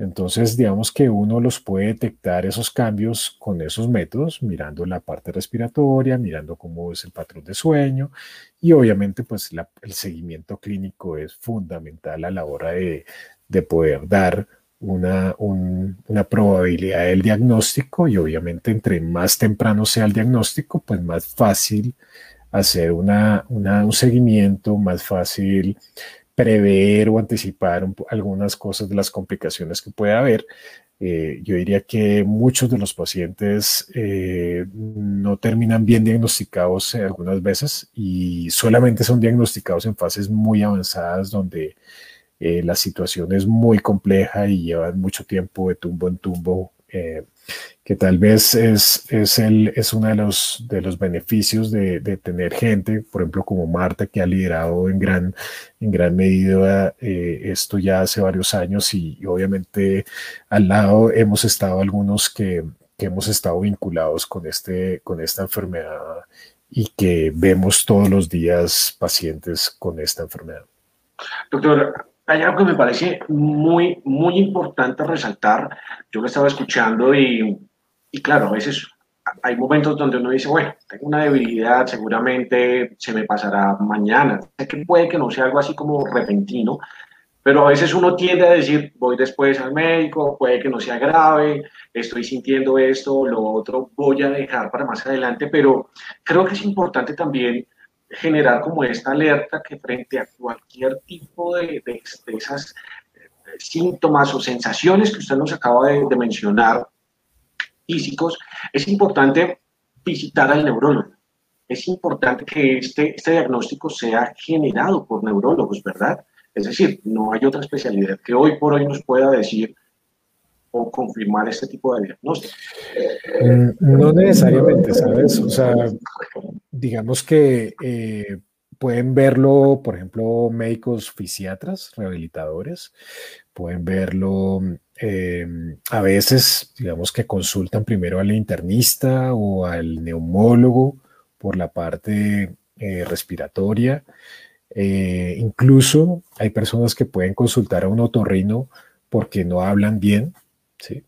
Entonces, digamos que uno los puede detectar esos cambios con esos métodos, mirando la parte respiratoria, mirando cómo es el patrón de sueño y obviamente pues el seguimiento clínico es fundamental a la hora de, poder dar una, una, probabilidad del diagnóstico y obviamente entre más temprano sea el diagnóstico, pues más fácil hacer una, un seguimiento, más fácil prever o anticipar algunas cosas de las complicaciones que puede haber. Eh, yo diría que muchos de los pacientes eh, no terminan bien diagnosticados algunas veces y solamente son diagnosticados en fases muy avanzadas donde eh, la situación es muy compleja y llevan mucho tiempo de tumbo en tumbo Eh, que tal vez es, es, el, es uno de los, de los beneficios de, de, tener gente, por ejemplo, como Marta, que ha liderado en gran, en gran medida eh, esto ya hace varios años y, obviamente al lado hemos estado algunos que, que, hemos estado vinculados con, este, con esta enfermedad y que vemos todos los días pacientes con esta enfermedad. Doctor, hay algo que me parece muy, muy importante resaltar. Yo lo estaba escuchando y, y claro, a veces hay momentos donde uno dice, bueno, tengo una debilidad, seguramente se me pasará mañana. Sé que puede que no sea algo así como repentino, pero a veces uno tiende a decir, voy después al médico, puede que no sea grave, estoy sintiendo esto, lo otro, voy a dejar para más adelante, pero creo que es importante también generar como esta alerta que frente a cualquier tipo de, de, esas eh, síntomas o sensaciones que usted nos acaba de, mencionar, físicos, es importante visitar al neurólogo. Es importante que este, este diagnóstico sea generado por neurólogos, ¿verdad? Es decir, no hay otra especialidad que hoy por hoy nos pueda decir o confirmar este tipo de diagnóstico. Mm, no necesariamente, ¿sabes? O sea, digamos que eh, pueden verlo, por ejemplo, médicos fisiatras, rehabilitadores, pueden verlo eh, a veces, digamos que consultan primero al internista o al neumólogo por la parte eh, respiratoria. incluso hay personas que pueden consultar a un otorrino porque no hablan bien, ¿sí?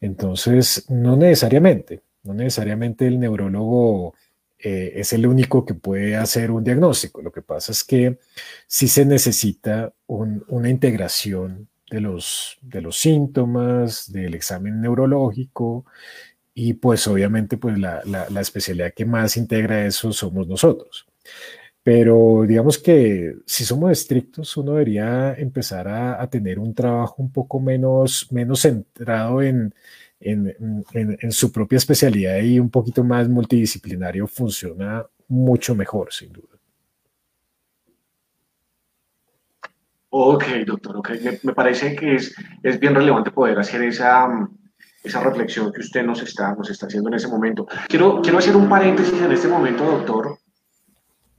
Entonces, no necesariamente, no necesariamente el neurólogo eh, es el único que puede hacer un diagnóstico. Lo que pasa es que sí se necesita una integración de los, de los síntomas, del examen neurológico y pues obviamente pues la, la especialidad que más integra eso somos nosotros. Pero digamos que si somos estrictos, uno debería empezar a, a tener un trabajo un poco menos, menos centrado en, en, en, en, su propia especialidad y un poquito más multidisciplinario. Funciona mucho mejor, sin duda. Ok, doctor. Me, me parece que es, es, bien relevante poder hacer esa, esa reflexión que usted nos está, nos está haciendo en ese momento. Quiero, quiero hacer un paréntesis en este momento, doctor,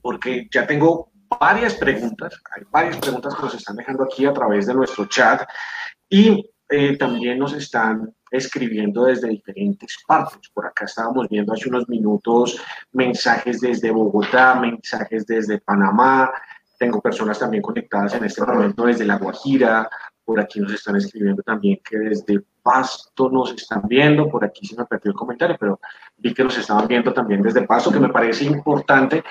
porque ya tengo varias preguntas, hay varias preguntas que nos están dejando aquí a través de nuestro chat y eh, también nos están escribiendo desde diferentes partes. Por acá estábamos viendo hace unos minutos mensajes desde Bogotá, mensajes desde Panamá. Tengo personas también conectadas en este momento desde La Guajira. Por aquí nos están escribiendo también que desde Pasto nos están viendo. Por aquí se me perdió el comentario, pero vi que nos estaban viendo también desde Pasto, que me parece importante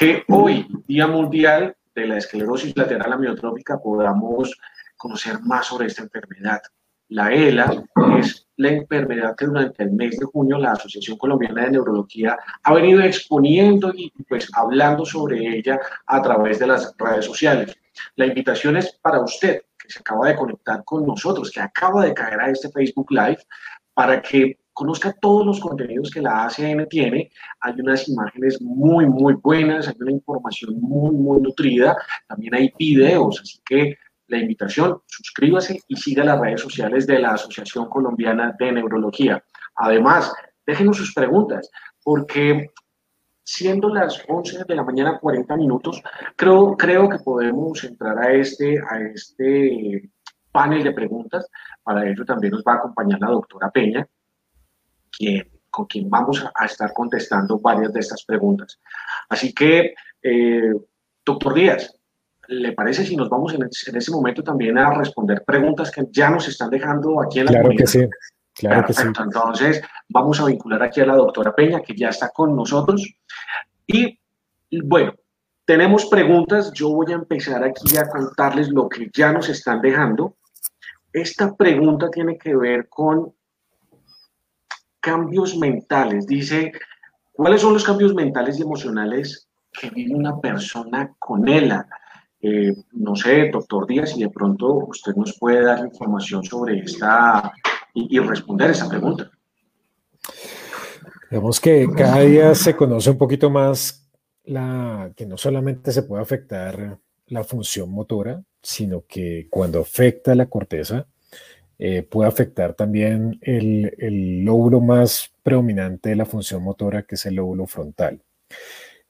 que hoy, Día Mundial de la Esclerosis Lateral Amiotrófica, podamos conocer más sobre esta enfermedad. La ELA es la enfermedad que durante el mes de junio la Asociación Colombiana de Neurología ha venido exponiendo y pues hablando sobre ella a través de las redes sociales. La invitación es para usted que se acaba de conectar con nosotros, que acaba de caer a este Facebook Live, para que conozca todos los contenidos que la ACN tiene. Hay unas imágenes muy, muy buenas, hay una información muy, muy nutrida. También hay videos, así que la invitación, suscríbase y siga las redes sociales de la Asociación Colombiana de Neurología. Además, déjenos sus preguntas, porque siendo las 11 de la mañana 40 minutos, creo, creo que podemos entrar a este, a este panel de preguntas. Para ello también nos va a acompañar la doctora Peña, con quien vamos a, estar contestando varias de estas preguntas. Así que, eh, doctor Díaz, ¿le parece si nos vamos en, en, ese momento también a responder preguntas que ya nos están dejando aquí en la Claro comunidad? que sí. Claro Perfecto. que sí. Entonces, vamos a vincular aquí a la doctora Peña, que ya está con nosotros. Y bueno, tenemos preguntas. Yo voy a empezar aquí a contarles lo que ya nos están dejando. Esta pregunta tiene que ver con cambios mentales. Dice, ¿cuáles son los cambios mentales y emocionales que vive una persona con ELA? Eh, no sé, doctor Díaz, si de pronto usted nos puede dar información sobre esta y, y responder esa pregunta. Digamos que cada día se conoce un poquito más la, que no solamente se puede afectar la función motora, sino que cuando afecta la corteza, eh, puede afectar también el, lóbulo más predominante de la función motora, que es el lóbulo frontal.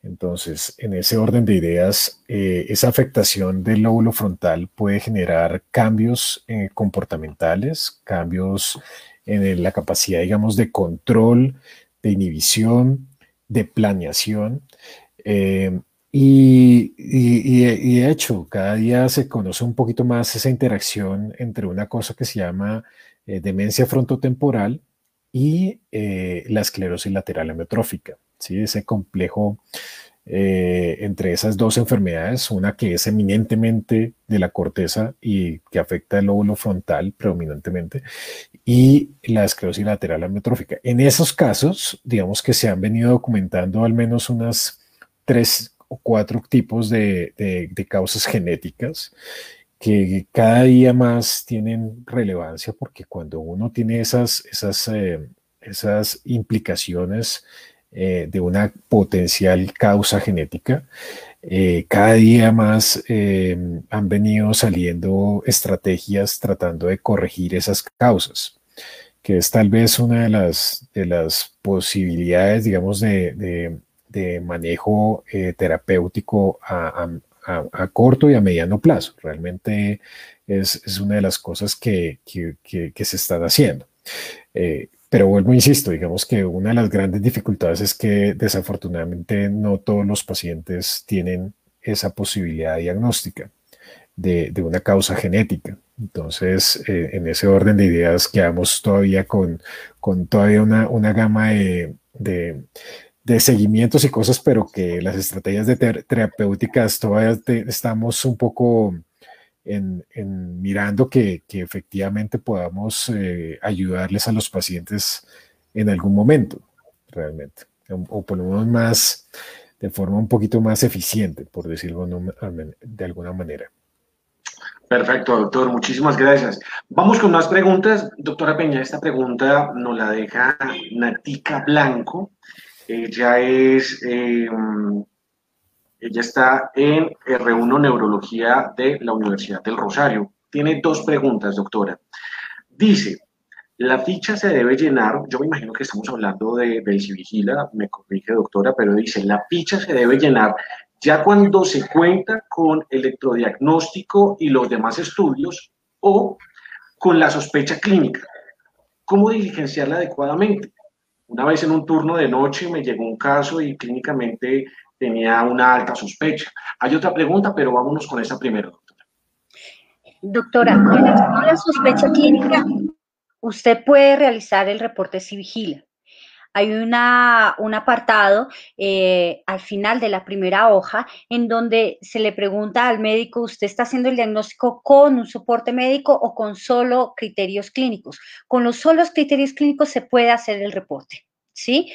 Entonces, en ese orden de ideas, eh, esa afectación del lóbulo frontal puede generar cambios eh, comportamentales, cambios en la capacidad, digamos, de control, de inhibición, de planeación. Y, de hecho, cada día se conoce un poquito más esa interacción entre una cosa que se llama eh, demencia frontotemporal y eh, la esclerosis lateral amiotrófica. ¿sí? Ese complejo eh, entre esas dos enfermedades, una que es eminentemente de la corteza y que afecta el lóbulo frontal predominantemente, y la esclerosis lateral amiotrófica. En esos casos, digamos que se han venido documentando al menos unas tres o cuatro tipos de, causas genéticas que cada día más tienen relevancia porque cuando uno tiene esas, esas, eh, esas implicaciones eh, de una potencial causa genética, eh, cada día más han venido saliendo estrategias tratando de corregir esas causas, que es tal vez una de las, de las posibilidades, digamos, de de manejo eh, terapéutico a, corto y a mediano plazo. Realmente es, una de las cosas que, se están haciendo. Eh, pero vuelvo, insisto, digamos que una de las grandes dificultades es que desafortunadamente no todos los pacientes tienen esa posibilidad diagnóstica de, una causa genética. Entonces, eh, en ese orden de ideas quedamos todavía con, con todavía una, una gama de, de seguimientos y cosas, pero que las estrategias de terapéuticas todavía estamos un poco en, mirando que, efectivamente podamos eh, ayudarles a los pacientes en algún momento, realmente, o, por lo menos más, de forma un poquito más eficiente, por decirlo de alguna manera. Perfecto, doctor. Muchísimas gracias. Vamos con más preguntas. Doctora Peña, esta pregunta nos la deja Natica Blanco. Ella es, em, ella está en R1 Neurología de la Universidad del Rosario. Tiene dos preguntas, doctora. Dice, la ficha se debe llenar, yo me imagino que estamos hablando de, del Civigila, me corrige doctora, pero dice, la ficha se debe llenar ya cuando se cuenta con electrodiagnóstico y los demás estudios o con la sospecha clínica. ¿Cómo diligenciarla adecuadamente? Una vez en un turno de noche me llegó un caso y clínicamente tenía una alta sospecha. Hay otra pregunta, pero vámonos con esa primero, doctora. Doctora, en la sospecha clínica, usted puede realizar el reporte si vigila. Hay una, un apartado eh, al final de la primera hoja en donde se le pregunta al médico, ¿usted está haciendo el diagnóstico con un soporte médico o con solo criterios clínicos? Con los solos criterios clínicos se puede hacer el reporte, ¿sí?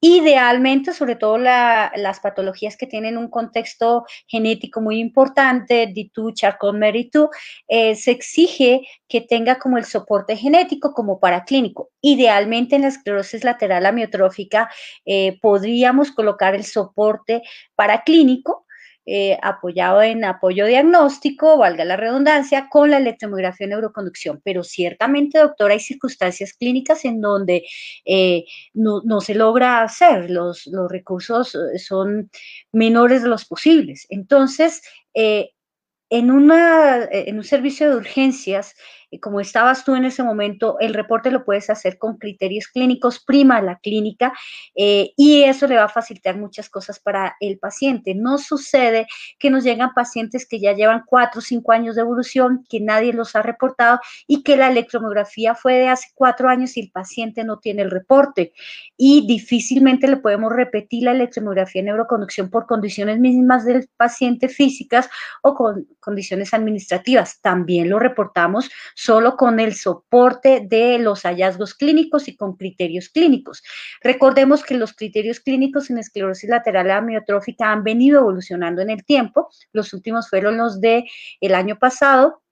Idealmente, sobre todo las patologías que tienen un contexto genético muy importante, D2, Charcot, Marie-2, eh, se exige que tenga como el soporte genético como paraclínico. Idealmente en la esclerosis lateral amiotrófica eh, podríamos colocar el soporte paraclínico eh, apoyado en apoyo diagnóstico, valga la redundancia, con la electromiografía neuroconducción. Pero ciertamente, doctora, hay circunstancias clínicas en donde eh, no, se logra hacer, los, los, recursos eh, son menores de los posibles. Entonces, en, una, en un servicio de urgencias, como estabas tú en ese momento, el reporte lo puedes hacer con criterios clínicos, prima la clínica, eh, y eso le va a facilitar muchas cosas para el paciente. No sucede que nos llegan pacientes que ya llevan cuatro o cinco años de evolución, que nadie los ha reportado y que la electromografía fue de hace cuatro años y el paciente no tiene el reporte. Y difícilmente le podemos repetir la electromografía neuroconducción por condiciones mínimas del paciente físicas o con condiciones administrativas. También lo reportamos solo con el soporte de los hallazgos clínicos y con criterios clínicos. Recordemos que los criterios clínicos en esclerosis lateral amiotrófica han venido evolucionando en el tiempo. Los últimos fueron los de el año pasado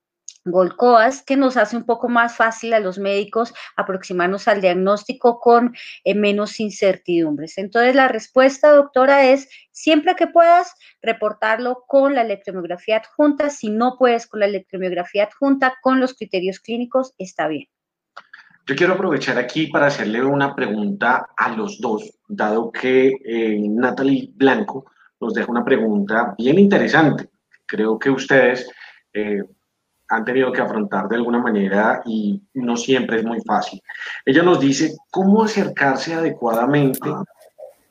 Golcoas, que nos hace un poco más fácil a los médicos aproximarnos al diagnóstico con eh, menos incertidumbres. Entonces, la respuesta, doctora, es siempre que puedas reportarlo con la electromiografía adjunta. Si no puedes con la electromiografía adjunta, con los criterios clínicos, está bien. Yo quiero aprovechar aquí para hacerle una pregunta a los dos, dado que eh, Natalie Blanco nos deja una pregunta bien interesante. Creo que ustedes eh, han tenido que afrontar de alguna manera y no siempre es muy fácil. Ella nos dice cómo acercarse adecuadamente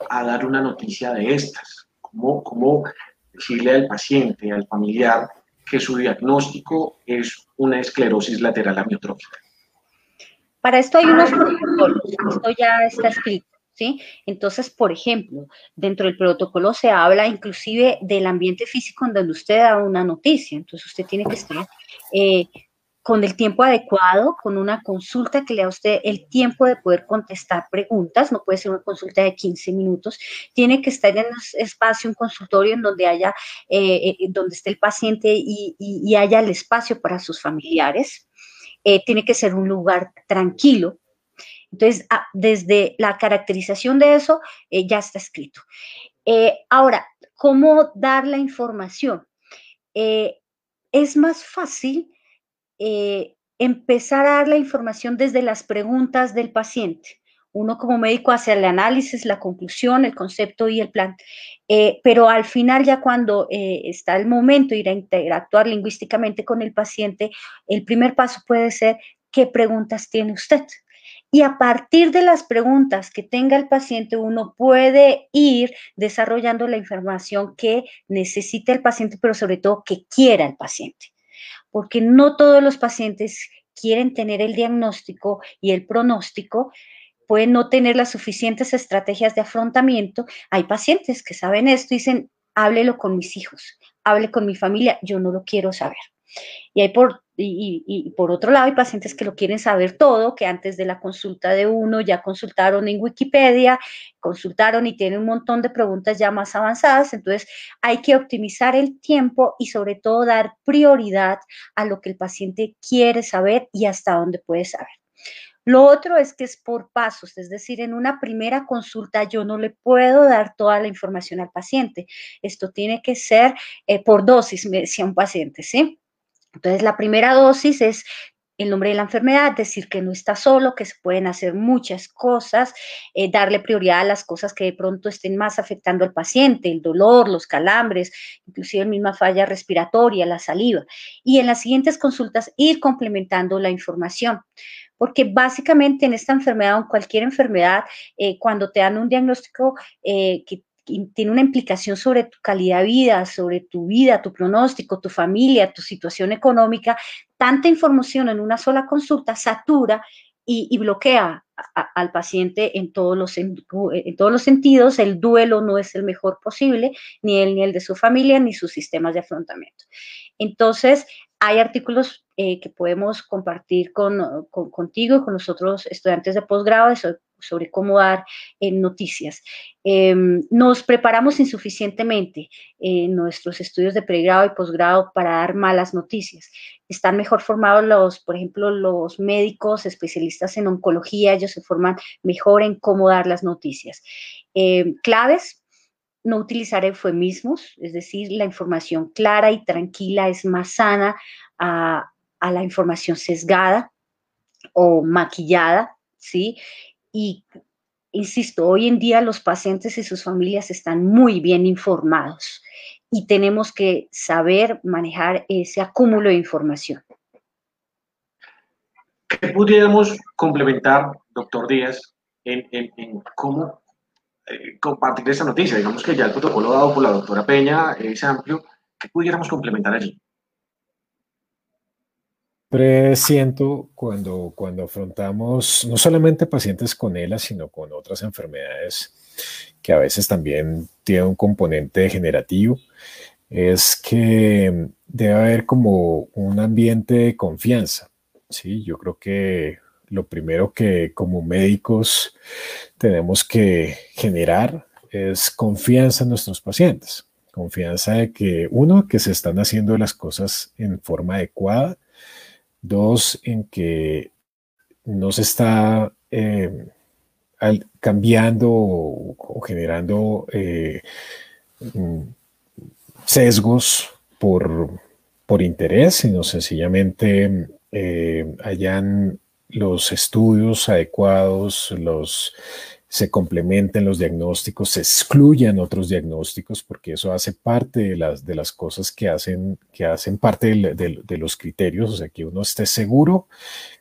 a dar una noticia de estas, cómo, cómo decirle al paciente, al familiar, que su diagnóstico es una esclerosis lateral amiotrófica. Para esto hay unos protocolos, esto ya está escrito. ¿Sí? Entonces, por ejemplo, dentro del protocolo se habla inclusive del ambiente físico en donde usted da una noticia. Entonces, usted tiene que estar eh, con el tiempo adecuado, con una consulta que le da a usted el tiempo de poder contestar preguntas, no puede ser una consulta de 15 minutos, tiene que estar en un espacio, un consultorio en donde haya, eh, eh, donde esté el paciente y, haya el espacio para sus familiares. tiene que ser un lugar tranquilo, entonces, ah, desde la caracterización de eso eh, ya está escrito. Eh, ahora, ¿cómo dar la información? Eh, es más fácil empezar a dar la información desde las preguntas del paciente. Uno como médico hace el análisis, la conclusión, el concepto y el plan. pero al final, ya cuando está el momento de ir a interactuar lingüísticamente con el paciente, el primer paso puede ser, ¿qué preguntas tiene usted? Y a partir de las preguntas que tenga el paciente, uno puede ir desarrollando la información que necesita el paciente, pero sobre todo que quiera el paciente. Porque no todos los pacientes quieren tener el diagnóstico y el pronóstico, pueden no tener las suficientes estrategias de afrontamiento. Hay pacientes que saben esto y dicen, háblelo con mis hijos, hable con mi familia, yo no lo quiero saber. Y hay por y, por otro lado, hay pacientes que lo quieren saber todo, que antes de la consulta de uno ya consultaron en Wikipedia, consultaron y tienen un montón de preguntas ya más avanzadas. Entonces, hay que optimizar el tiempo y sobre todo dar prioridad a lo que el paciente quiere saber y hasta dónde puede saber. Lo otro es que es por pasos, es decir, en una primera consulta yo no le puedo dar toda la información al paciente. Esto tiene que ser eh, por dosis, me decía un paciente, ¿sí? Entonces, la primera dosis es el nombre de la enfermedad, decir que no está solo, que se pueden hacer muchas cosas, eh, darle prioridad a las cosas que de pronto estén más afectando al paciente, el dolor, los calambres, inclusive la misma falla respiratoria, la saliva. Y en las siguientes consultas ir complementando la información porque básicamente en esta enfermedad o en cualquier enfermedad, eh, cuando te dan un diagnóstico eh, que tiene una implicación sobre tu calidad de vida, sobre tu vida, tu pronóstico, tu familia, tu situación económica, tanta información en una sola consulta satura y, bloquea al paciente en todos, los, en, todos los sentidos. El duelo no es el mejor posible, ni él ni el de su familia, ni sus sistemas de afrontamiento. Entonces, hay artículos eh, que podemos compartir con, contigo y con los otros estudiantes de posgrado sobre cómo dar eh, noticias. Em, nos preparamos insuficientemente en nuestros estudios de pregrado y posgrado para dar malas noticias. Están mejor formados los, por ejemplo, los médicos especialistas en oncología, ellos se forman mejor en cómo dar las noticias. Em, claves, no utilizar eufemismos, es decir, la información clara y tranquila es más sana a, a la información sesgada o maquillada, ¿sí? Y insisto, hoy en día los pacientes y sus familias están muy bien informados y tenemos que saber manejar ese acúmulo de información. ¿Qué pudiéramos complementar, doctor Díaz, en, cómo eh, compartir esa noticia? Digamos que ya el protocolo dado por la doctora Peña es amplio. ¿Qué pudiéramos complementar allí? Siempre siento cuando, cuando afrontamos no solamente pacientes con ELA, sino con otras enfermedades que a veces también tienen un componente degenerativo, es que debe haber como un ambiente de confianza. ¿sí? Yo creo que lo primero que como médicos tenemos que generar es confianza en nuestros pacientes. Confianza de que, uno, que se están haciendo las cosas en forma adecuada Dos, en que no se está eh, cambiando o, generando eh, mm, sesgos por, por interés, sino sencillamente eh, hayan los estudios adecuados, los se complementen los diagnósticos, se excluyan otros diagnósticos, porque eso hace parte de las, de las cosas que hacen, que hacen parte de, los criterios, o sea, que uno esté seguro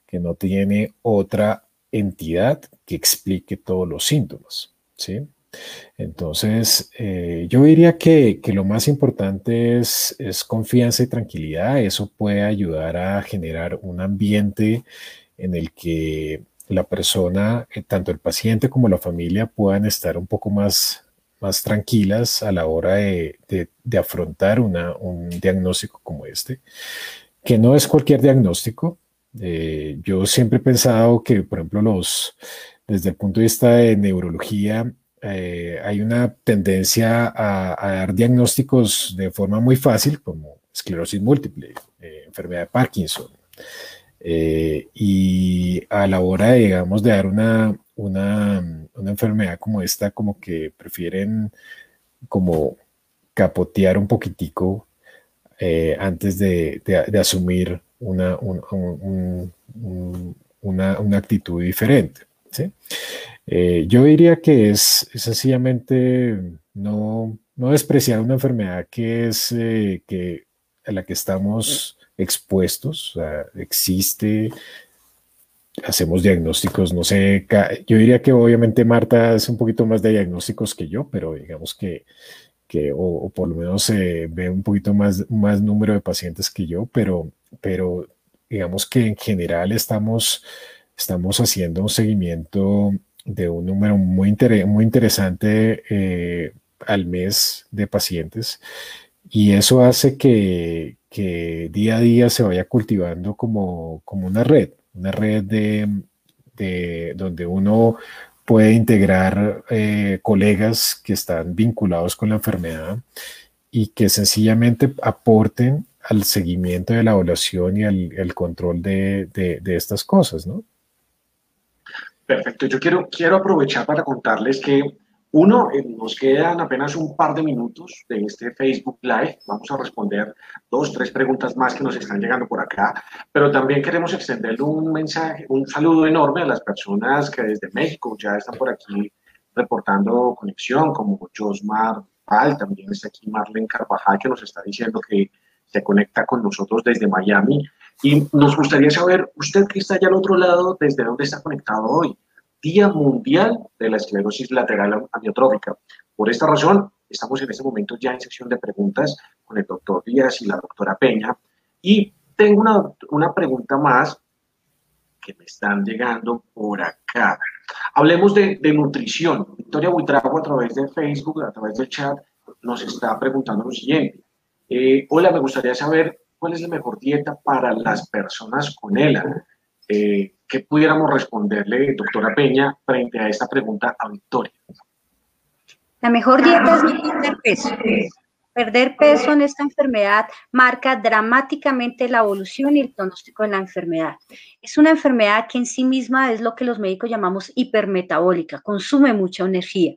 que no tiene otra entidad que explique todos los síntomas, ¿sí? Entonces, eh, yo diría que, que, lo más importante es, es confianza y tranquilidad. Eso puede ayudar a generar un ambiente en el que la persona, eh, tanto el paciente como la familia, puedan estar un poco más, más tranquilas a la hora de, de, afrontar una, un diagnóstico como este, que no es cualquier diagnóstico. Eh, yo siempre he pensado que, por ejemplo, los, desde el punto de vista de neurología, eh, hay una tendencia a, a, dar diagnósticos de forma muy fácil, como esclerosis múltiple, enfermedad de Parkinson, eh, y a la hora, digamos, de dar una, una, una, enfermedad como esta, como que prefieren como capotear un poquitico eh, antes de, de, asumir una, un, una, una, actitud diferente. ¿sí? Eh, yo diría que es, sencillamente no, no, despreciar una enfermedad que es que, a la que estamos expuestos, existe, hacemos diagnósticos, no sé, yo diría que obviamente Marta hace un poquito más de diagnósticos que yo, pero digamos que, que o, por lo menos ve un poquito más, más número de pacientes que yo, pero, pero digamos que en general estamos, estamos haciendo un seguimiento de un número muy, muy interesante eh, al mes de pacientes y eso hace que, que día a día se vaya cultivando como, como una red, una red de, de donde uno puede integrar eh, colegas que están vinculados con la enfermedad y que sencillamente aporten al seguimiento de la evaluación y al, control de, de, de, estas cosas, ¿no? Perfecto. Yo quiero, quiero aprovechar para contarles que uno, eh, nos quedan apenas un par de minutos de este Facebook Live. Vamos a responder dos, tres preguntas más que nos están llegando por acá, pero también queremos extenderle un mensaje, un saludo enorme a las personas que desde México ya están por aquí reportando conexión, como Josmar Val, también está aquí Marlene Carvajal, que nos está diciendo que se conecta con nosotros desde Miami. Y nos gustaría saber, usted que está allá al otro lado, ¿desde dónde está conectado hoy? Día Mundial de la Esclerosis Lateral Amiotrófica. Por esta razón, estamos en este momento ya en sección de preguntas con el doctor Díaz y la doctora Peña. Y tengo una, una pregunta más que me están llegando por acá. Hablemos de, de nutrición. Victoria Buitrago a través de Facebook, a través del chat, nos está preguntando lo siguiente. Eh, hola, me gustaría saber cuál es la mejor dieta para las personas con ELA. Eh, ¿Qué pudiéramos responderle, doctora Peña, frente a esta pregunta a Victoria? La mejor dieta es no perder peso. Perder peso en esta enfermedad marca dramáticamente la evolución y el pronóstico de la enfermedad. Es una enfermedad que en sí misma es lo que los médicos llamamos hipermetabólica, consume mucha energía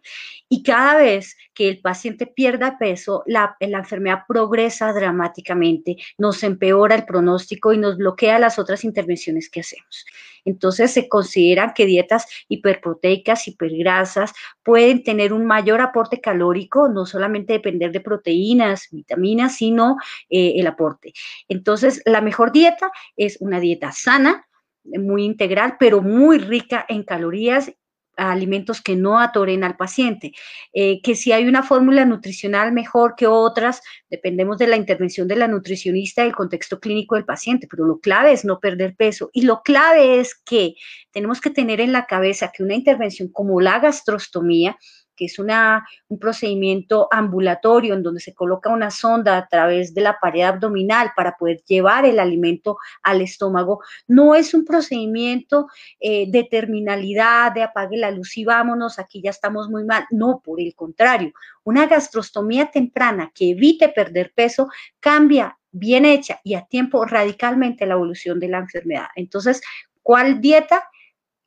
y cada vez que el paciente pierda peso, la, la, enfermedad progresa dramáticamente, nos empeora el pronóstico y nos bloquea las otras intervenciones que hacemos. Entonces se considera que dietas hiperproteicas, hipergrasas, pueden tener un mayor aporte calórico, no solamente depender de proteínas, vitaminas, sino eh, el aporte. Entonces, la mejor dieta es una dieta sana, muy integral, pero muy rica en calorías alimentos que no atoren al paciente. Eh, que si hay una fórmula nutricional mejor que otras, dependemos de la intervención de la nutricionista y el contexto clínico del paciente, pero lo clave es no perder peso. Y lo clave es que tenemos que tener en la cabeza que una intervención como la gastrostomía que es una, un procedimiento ambulatorio en donde se coloca una sonda a través de la pared abdominal para poder llevar el alimento al estómago, no es un procedimiento eh, de terminalidad, de apague la luz y vámonos, aquí ya estamos muy mal. No, por el contrario, una gastrostomía temprana que evite perder peso cambia bien hecha y a tiempo radicalmente la evolución de la enfermedad. Entonces, ¿cuál dieta?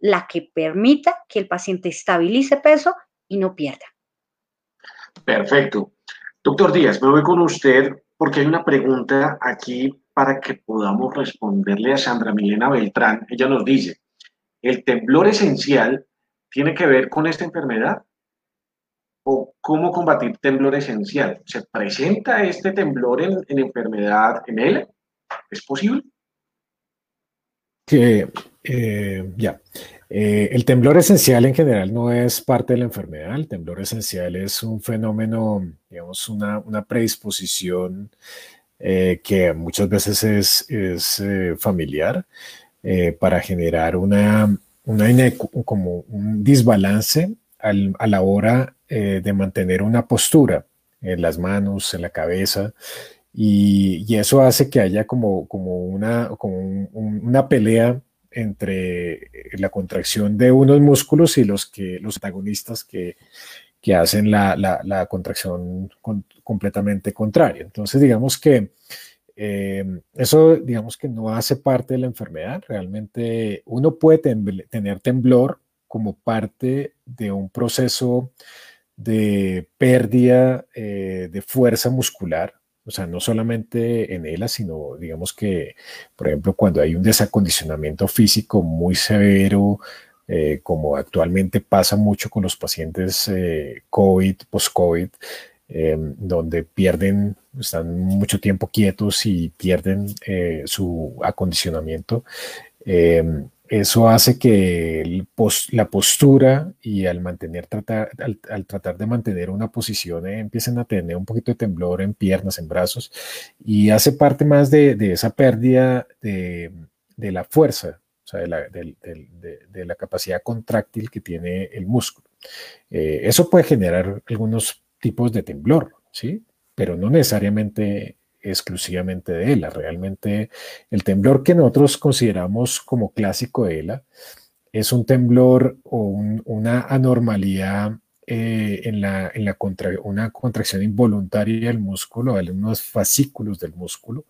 La que permita que el paciente estabilice peso y no pierda. Perfecto. Doctor Díaz, me voy con usted porque hay una pregunta aquí para que podamos responderle a Sandra Milena Beltrán. Ella nos dice, ¿el temblor esencial tiene que ver con esta enfermedad? ¿O cómo combatir temblor esencial? ¿Se presenta este temblor en, enfermedad en él? ¿Es posible? Que, eh, ya. Eh, el temblor esencial en general no es parte de la enfermedad. El temblor esencial es un fenómeno, digamos, una, predisposición eh, que muchas veces es, familiar para generar una, una como un desbalance a la hora eh, de mantener una postura en las manos, en la cabeza, y, eso hace que haya como, como, una, una pelea entre la contracción de unos músculos y los, que, los antagonistas que, que hacen la, la, contracción completamente contraria. Entonces, digamos que eh, eso, digamos que no hace parte de la enfermedad. Realmente uno puede tener temblor como parte de un proceso de pérdida eh, de fuerza muscular, o sea, no solamente en ELA, sino digamos que, por ejemplo, cuando hay un desacondicionamiento físico muy severo, eh, como actualmente pasa mucho con los pacientes eh, COVID, post-COVID, donde pierden, están mucho tiempo quietos y pierden su acondicionamiento eso hace que la postura y al mantener, tratar, al, tratar de mantener una posición eh, empiecen a tener un poquito de temblor en piernas, en brazos, y hace parte más de, esa pérdida de, la fuerza, o sea, de la, capacidad contráctil que tiene el músculo. Eh, eso puede generar algunos tipos de temblor, ¿sí? Pero no necesariamente exclusivamente de ELA. Realmente el temblor que nosotros consideramos como clásico de ELA es un temblor o una anormalidad eh, en, la, en la contracción involuntaria del músculo, de unos fascículos del músculo,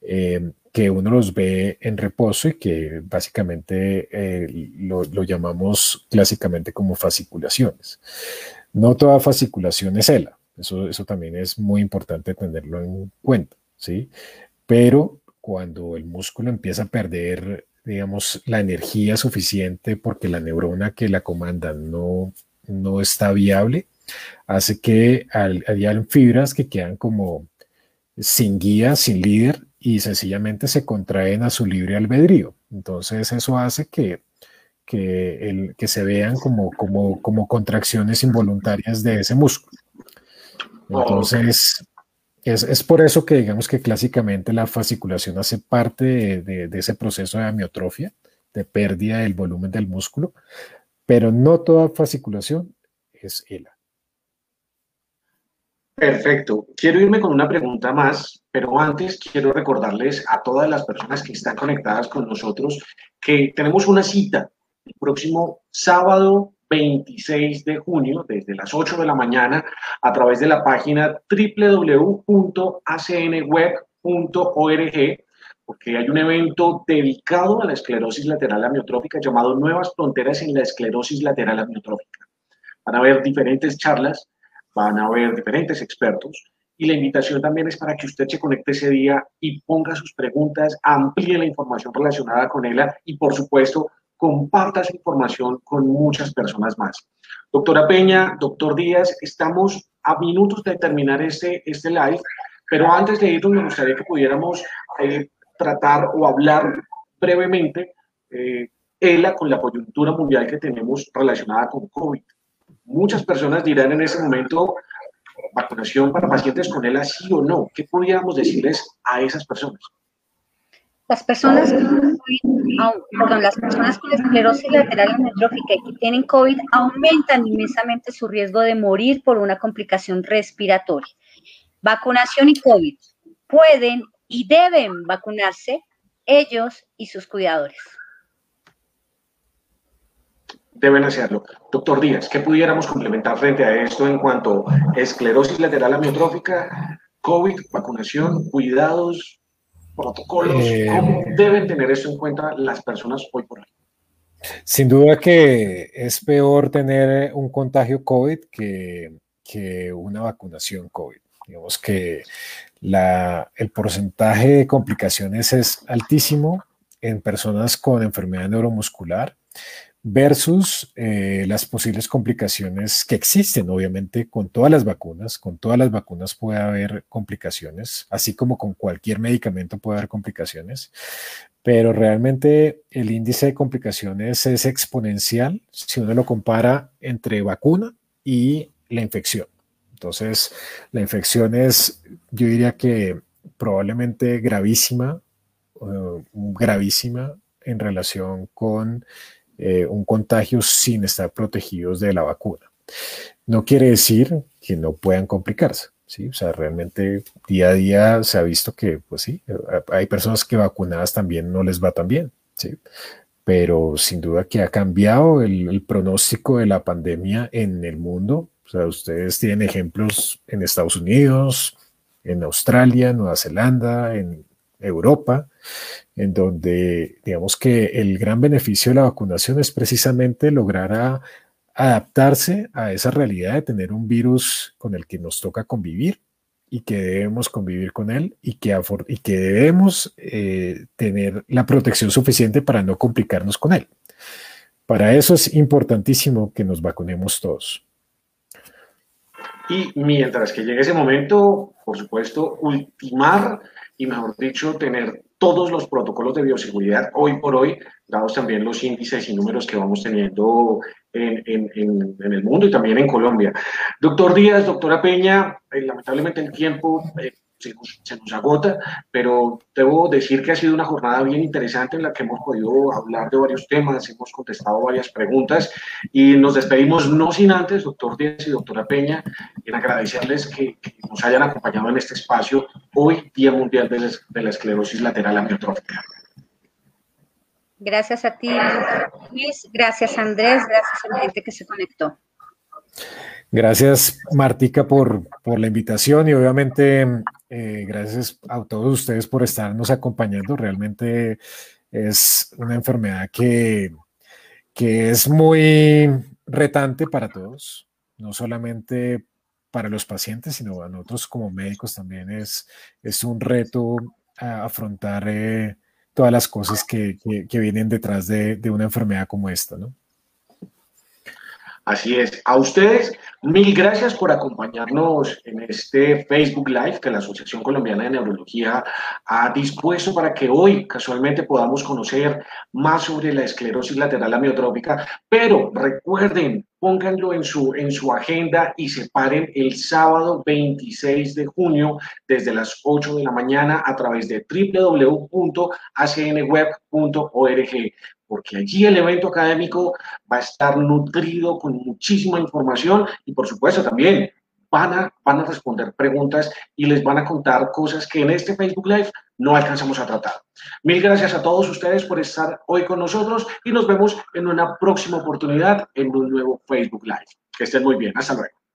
eh, que uno los ve en reposo y que básicamente eh, lo, lo, llamamos clásicamente como fasciculaciones. No toda fasciculación es ELA. Eso, eso también es muy importante tenerlo en cuenta, ¿sí? Pero cuando el músculo empieza a perder, digamos, la energía suficiente porque la neurona que la comanda no, no está viable, hace que hayan fibras que quedan como sin guía, sin líder y sencillamente se contraen a su libre albedrío. Entonces eso hace que, que, el, que se vean como, como, como contracciones involuntarias de ese músculo. Entonces, es, por eso que digamos que clásicamente la fasciculación hace parte de, ese proceso de amiotrofia, de pérdida del volumen del músculo, pero no toda fasciculación es ELA. Perfecto. Quiero irme con una pregunta más, pero antes quiero recordarles a todas las personas que están conectadas con nosotros que tenemos una cita el próximo sábado 26 de junio, desde las 8 de la mañana, a través de la página www.acnweb.org, porque hay un evento dedicado a la esclerosis lateral amiotrófica llamado Nuevas Fronteras en la Esclerosis Lateral Amiotrófica. Van a haber diferentes charlas, van a haber diferentes expertos, y la invitación también es para que usted se conecte ese día y ponga sus preguntas, amplíe la información relacionada con ella y, por supuesto, comparta esa información con muchas personas más. Doctora Peña, doctor Díaz, estamos a minutos de terminar este, este live, pero antes de irnos me gustaría que pudiéramos eh, tratar o hablar brevemente eh, ELA con la coyuntura mundial que tenemos relacionada con COVID. Muchas personas dirán en ese momento, vacunación para pacientes con ELA sí o no. ¿Qué podríamos decirles a esas personas? Las personas, con las personas con esclerosis lateral amiotrófica y que tienen COVID aumentan inmensamente su riesgo de morir por una complicación respiratoria. Vacunación y COVID pueden y deben vacunarse ellos y sus cuidadores. Deben hacerlo. Doctor Díaz, ¿qué pudiéramos complementar frente a esto en cuanto a esclerosis lateral amiotrófica, COVID, vacunación, cuidados, protocolos? Eh, ¿Cómo deben tener eso en cuenta las personas hoy por hoy? Sin duda que es peor tener un contagio COVID que, que una vacunación COVID. Digamos que la, el porcentaje de complicaciones es altísimo en personas con enfermedad neuromuscular versus eh, las posibles complicaciones que existen, obviamente, con todas las vacunas. Con todas las vacunas puede haber complicaciones, así como con cualquier medicamento puede haber complicaciones, pero realmente el índice de complicaciones es exponencial si uno lo compara entre vacuna y la infección. Entonces, la infección es, yo diría que probablemente gravísima, uh, gravísima en relación con eh, un contagio sin estar protegidos de la vacuna. No quiere decir que no puedan complicarse. ¿sí? O sea, realmente día a día se ha visto que, pues sí, hay personas que vacunadas también no les va tan bien. ¿sí? Pero sin duda que ha cambiado el pronóstico de la pandemia en el mundo o sea, ustedes tienen ejemplos en Estados Unidos, en Australia, Nueva Zelanda, en Europa, en donde digamos que el gran beneficio de la vacunación es precisamente lograr adaptarse a esa realidad de tener un virus con el que nos toca convivir y que debemos convivir con él y que, y que debemos eh, tener la protección suficiente para no complicarnos con él. Para eso es importantísimo que nos vacunemos todos. Y mientras que llegue ese momento, por supuesto, ultimar y, mejor dicho, tener todos los protocolos de bioseguridad hoy por hoy, dados también los índices y números que vamos teniendo en, en, el mundo y también en Colombia. Doctor Díaz, doctora Peña, eh, lamentablemente el tiempo eh, se nos, agota, pero debo decir que ha sido una jornada bien interesante en la que hemos podido hablar de varios temas, hemos contestado varias preguntas y nos despedimos no sin antes, doctor Díaz y doctora Peña, en agradecerles que, nos hayan acompañado en este espacio hoy, Día Mundial de la, Esclerosis Lateral Amiotrófica. Gracias a ti, Luis. Gracias, Andrés. Gracias a la gente que se conectó. Gracias, Martica, por, la invitación y obviamente eh, gracias a todos ustedes por estarnos acompañando. Realmente es una enfermedad que, es muy retante para todos, no solamente para los pacientes, sino a nosotros como médicos también es, un reto afrontar eh, todas las cosas que, vienen detrás de, de, una enfermedad como esta, ¿no? Así es. A ustedes, mil gracias por acompañarnos en este Facebook Live que la Asociación Colombiana de Neurología ha dispuesto para que hoy casualmente podamos conocer más sobre la esclerosis lateral amiotrófica. Pero recuerden, pónganlo en su, en su agenda y separen el sábado 26 de junio desde las 8 de la mañana a través de www.acnweb.org porque allí el evento académico va a estar nutrido con muchísima información y por supuesto también van a, van a responder preguntas y les van a contar cosas que en este Facebook Live no alcanzamos a tratar. Mil gracias a todos ustedes por estar hoy con nosotros y nos vemos en una próxima oportunidad en un nuevo Facebook Live. Que estén muy bien. Hasta luego.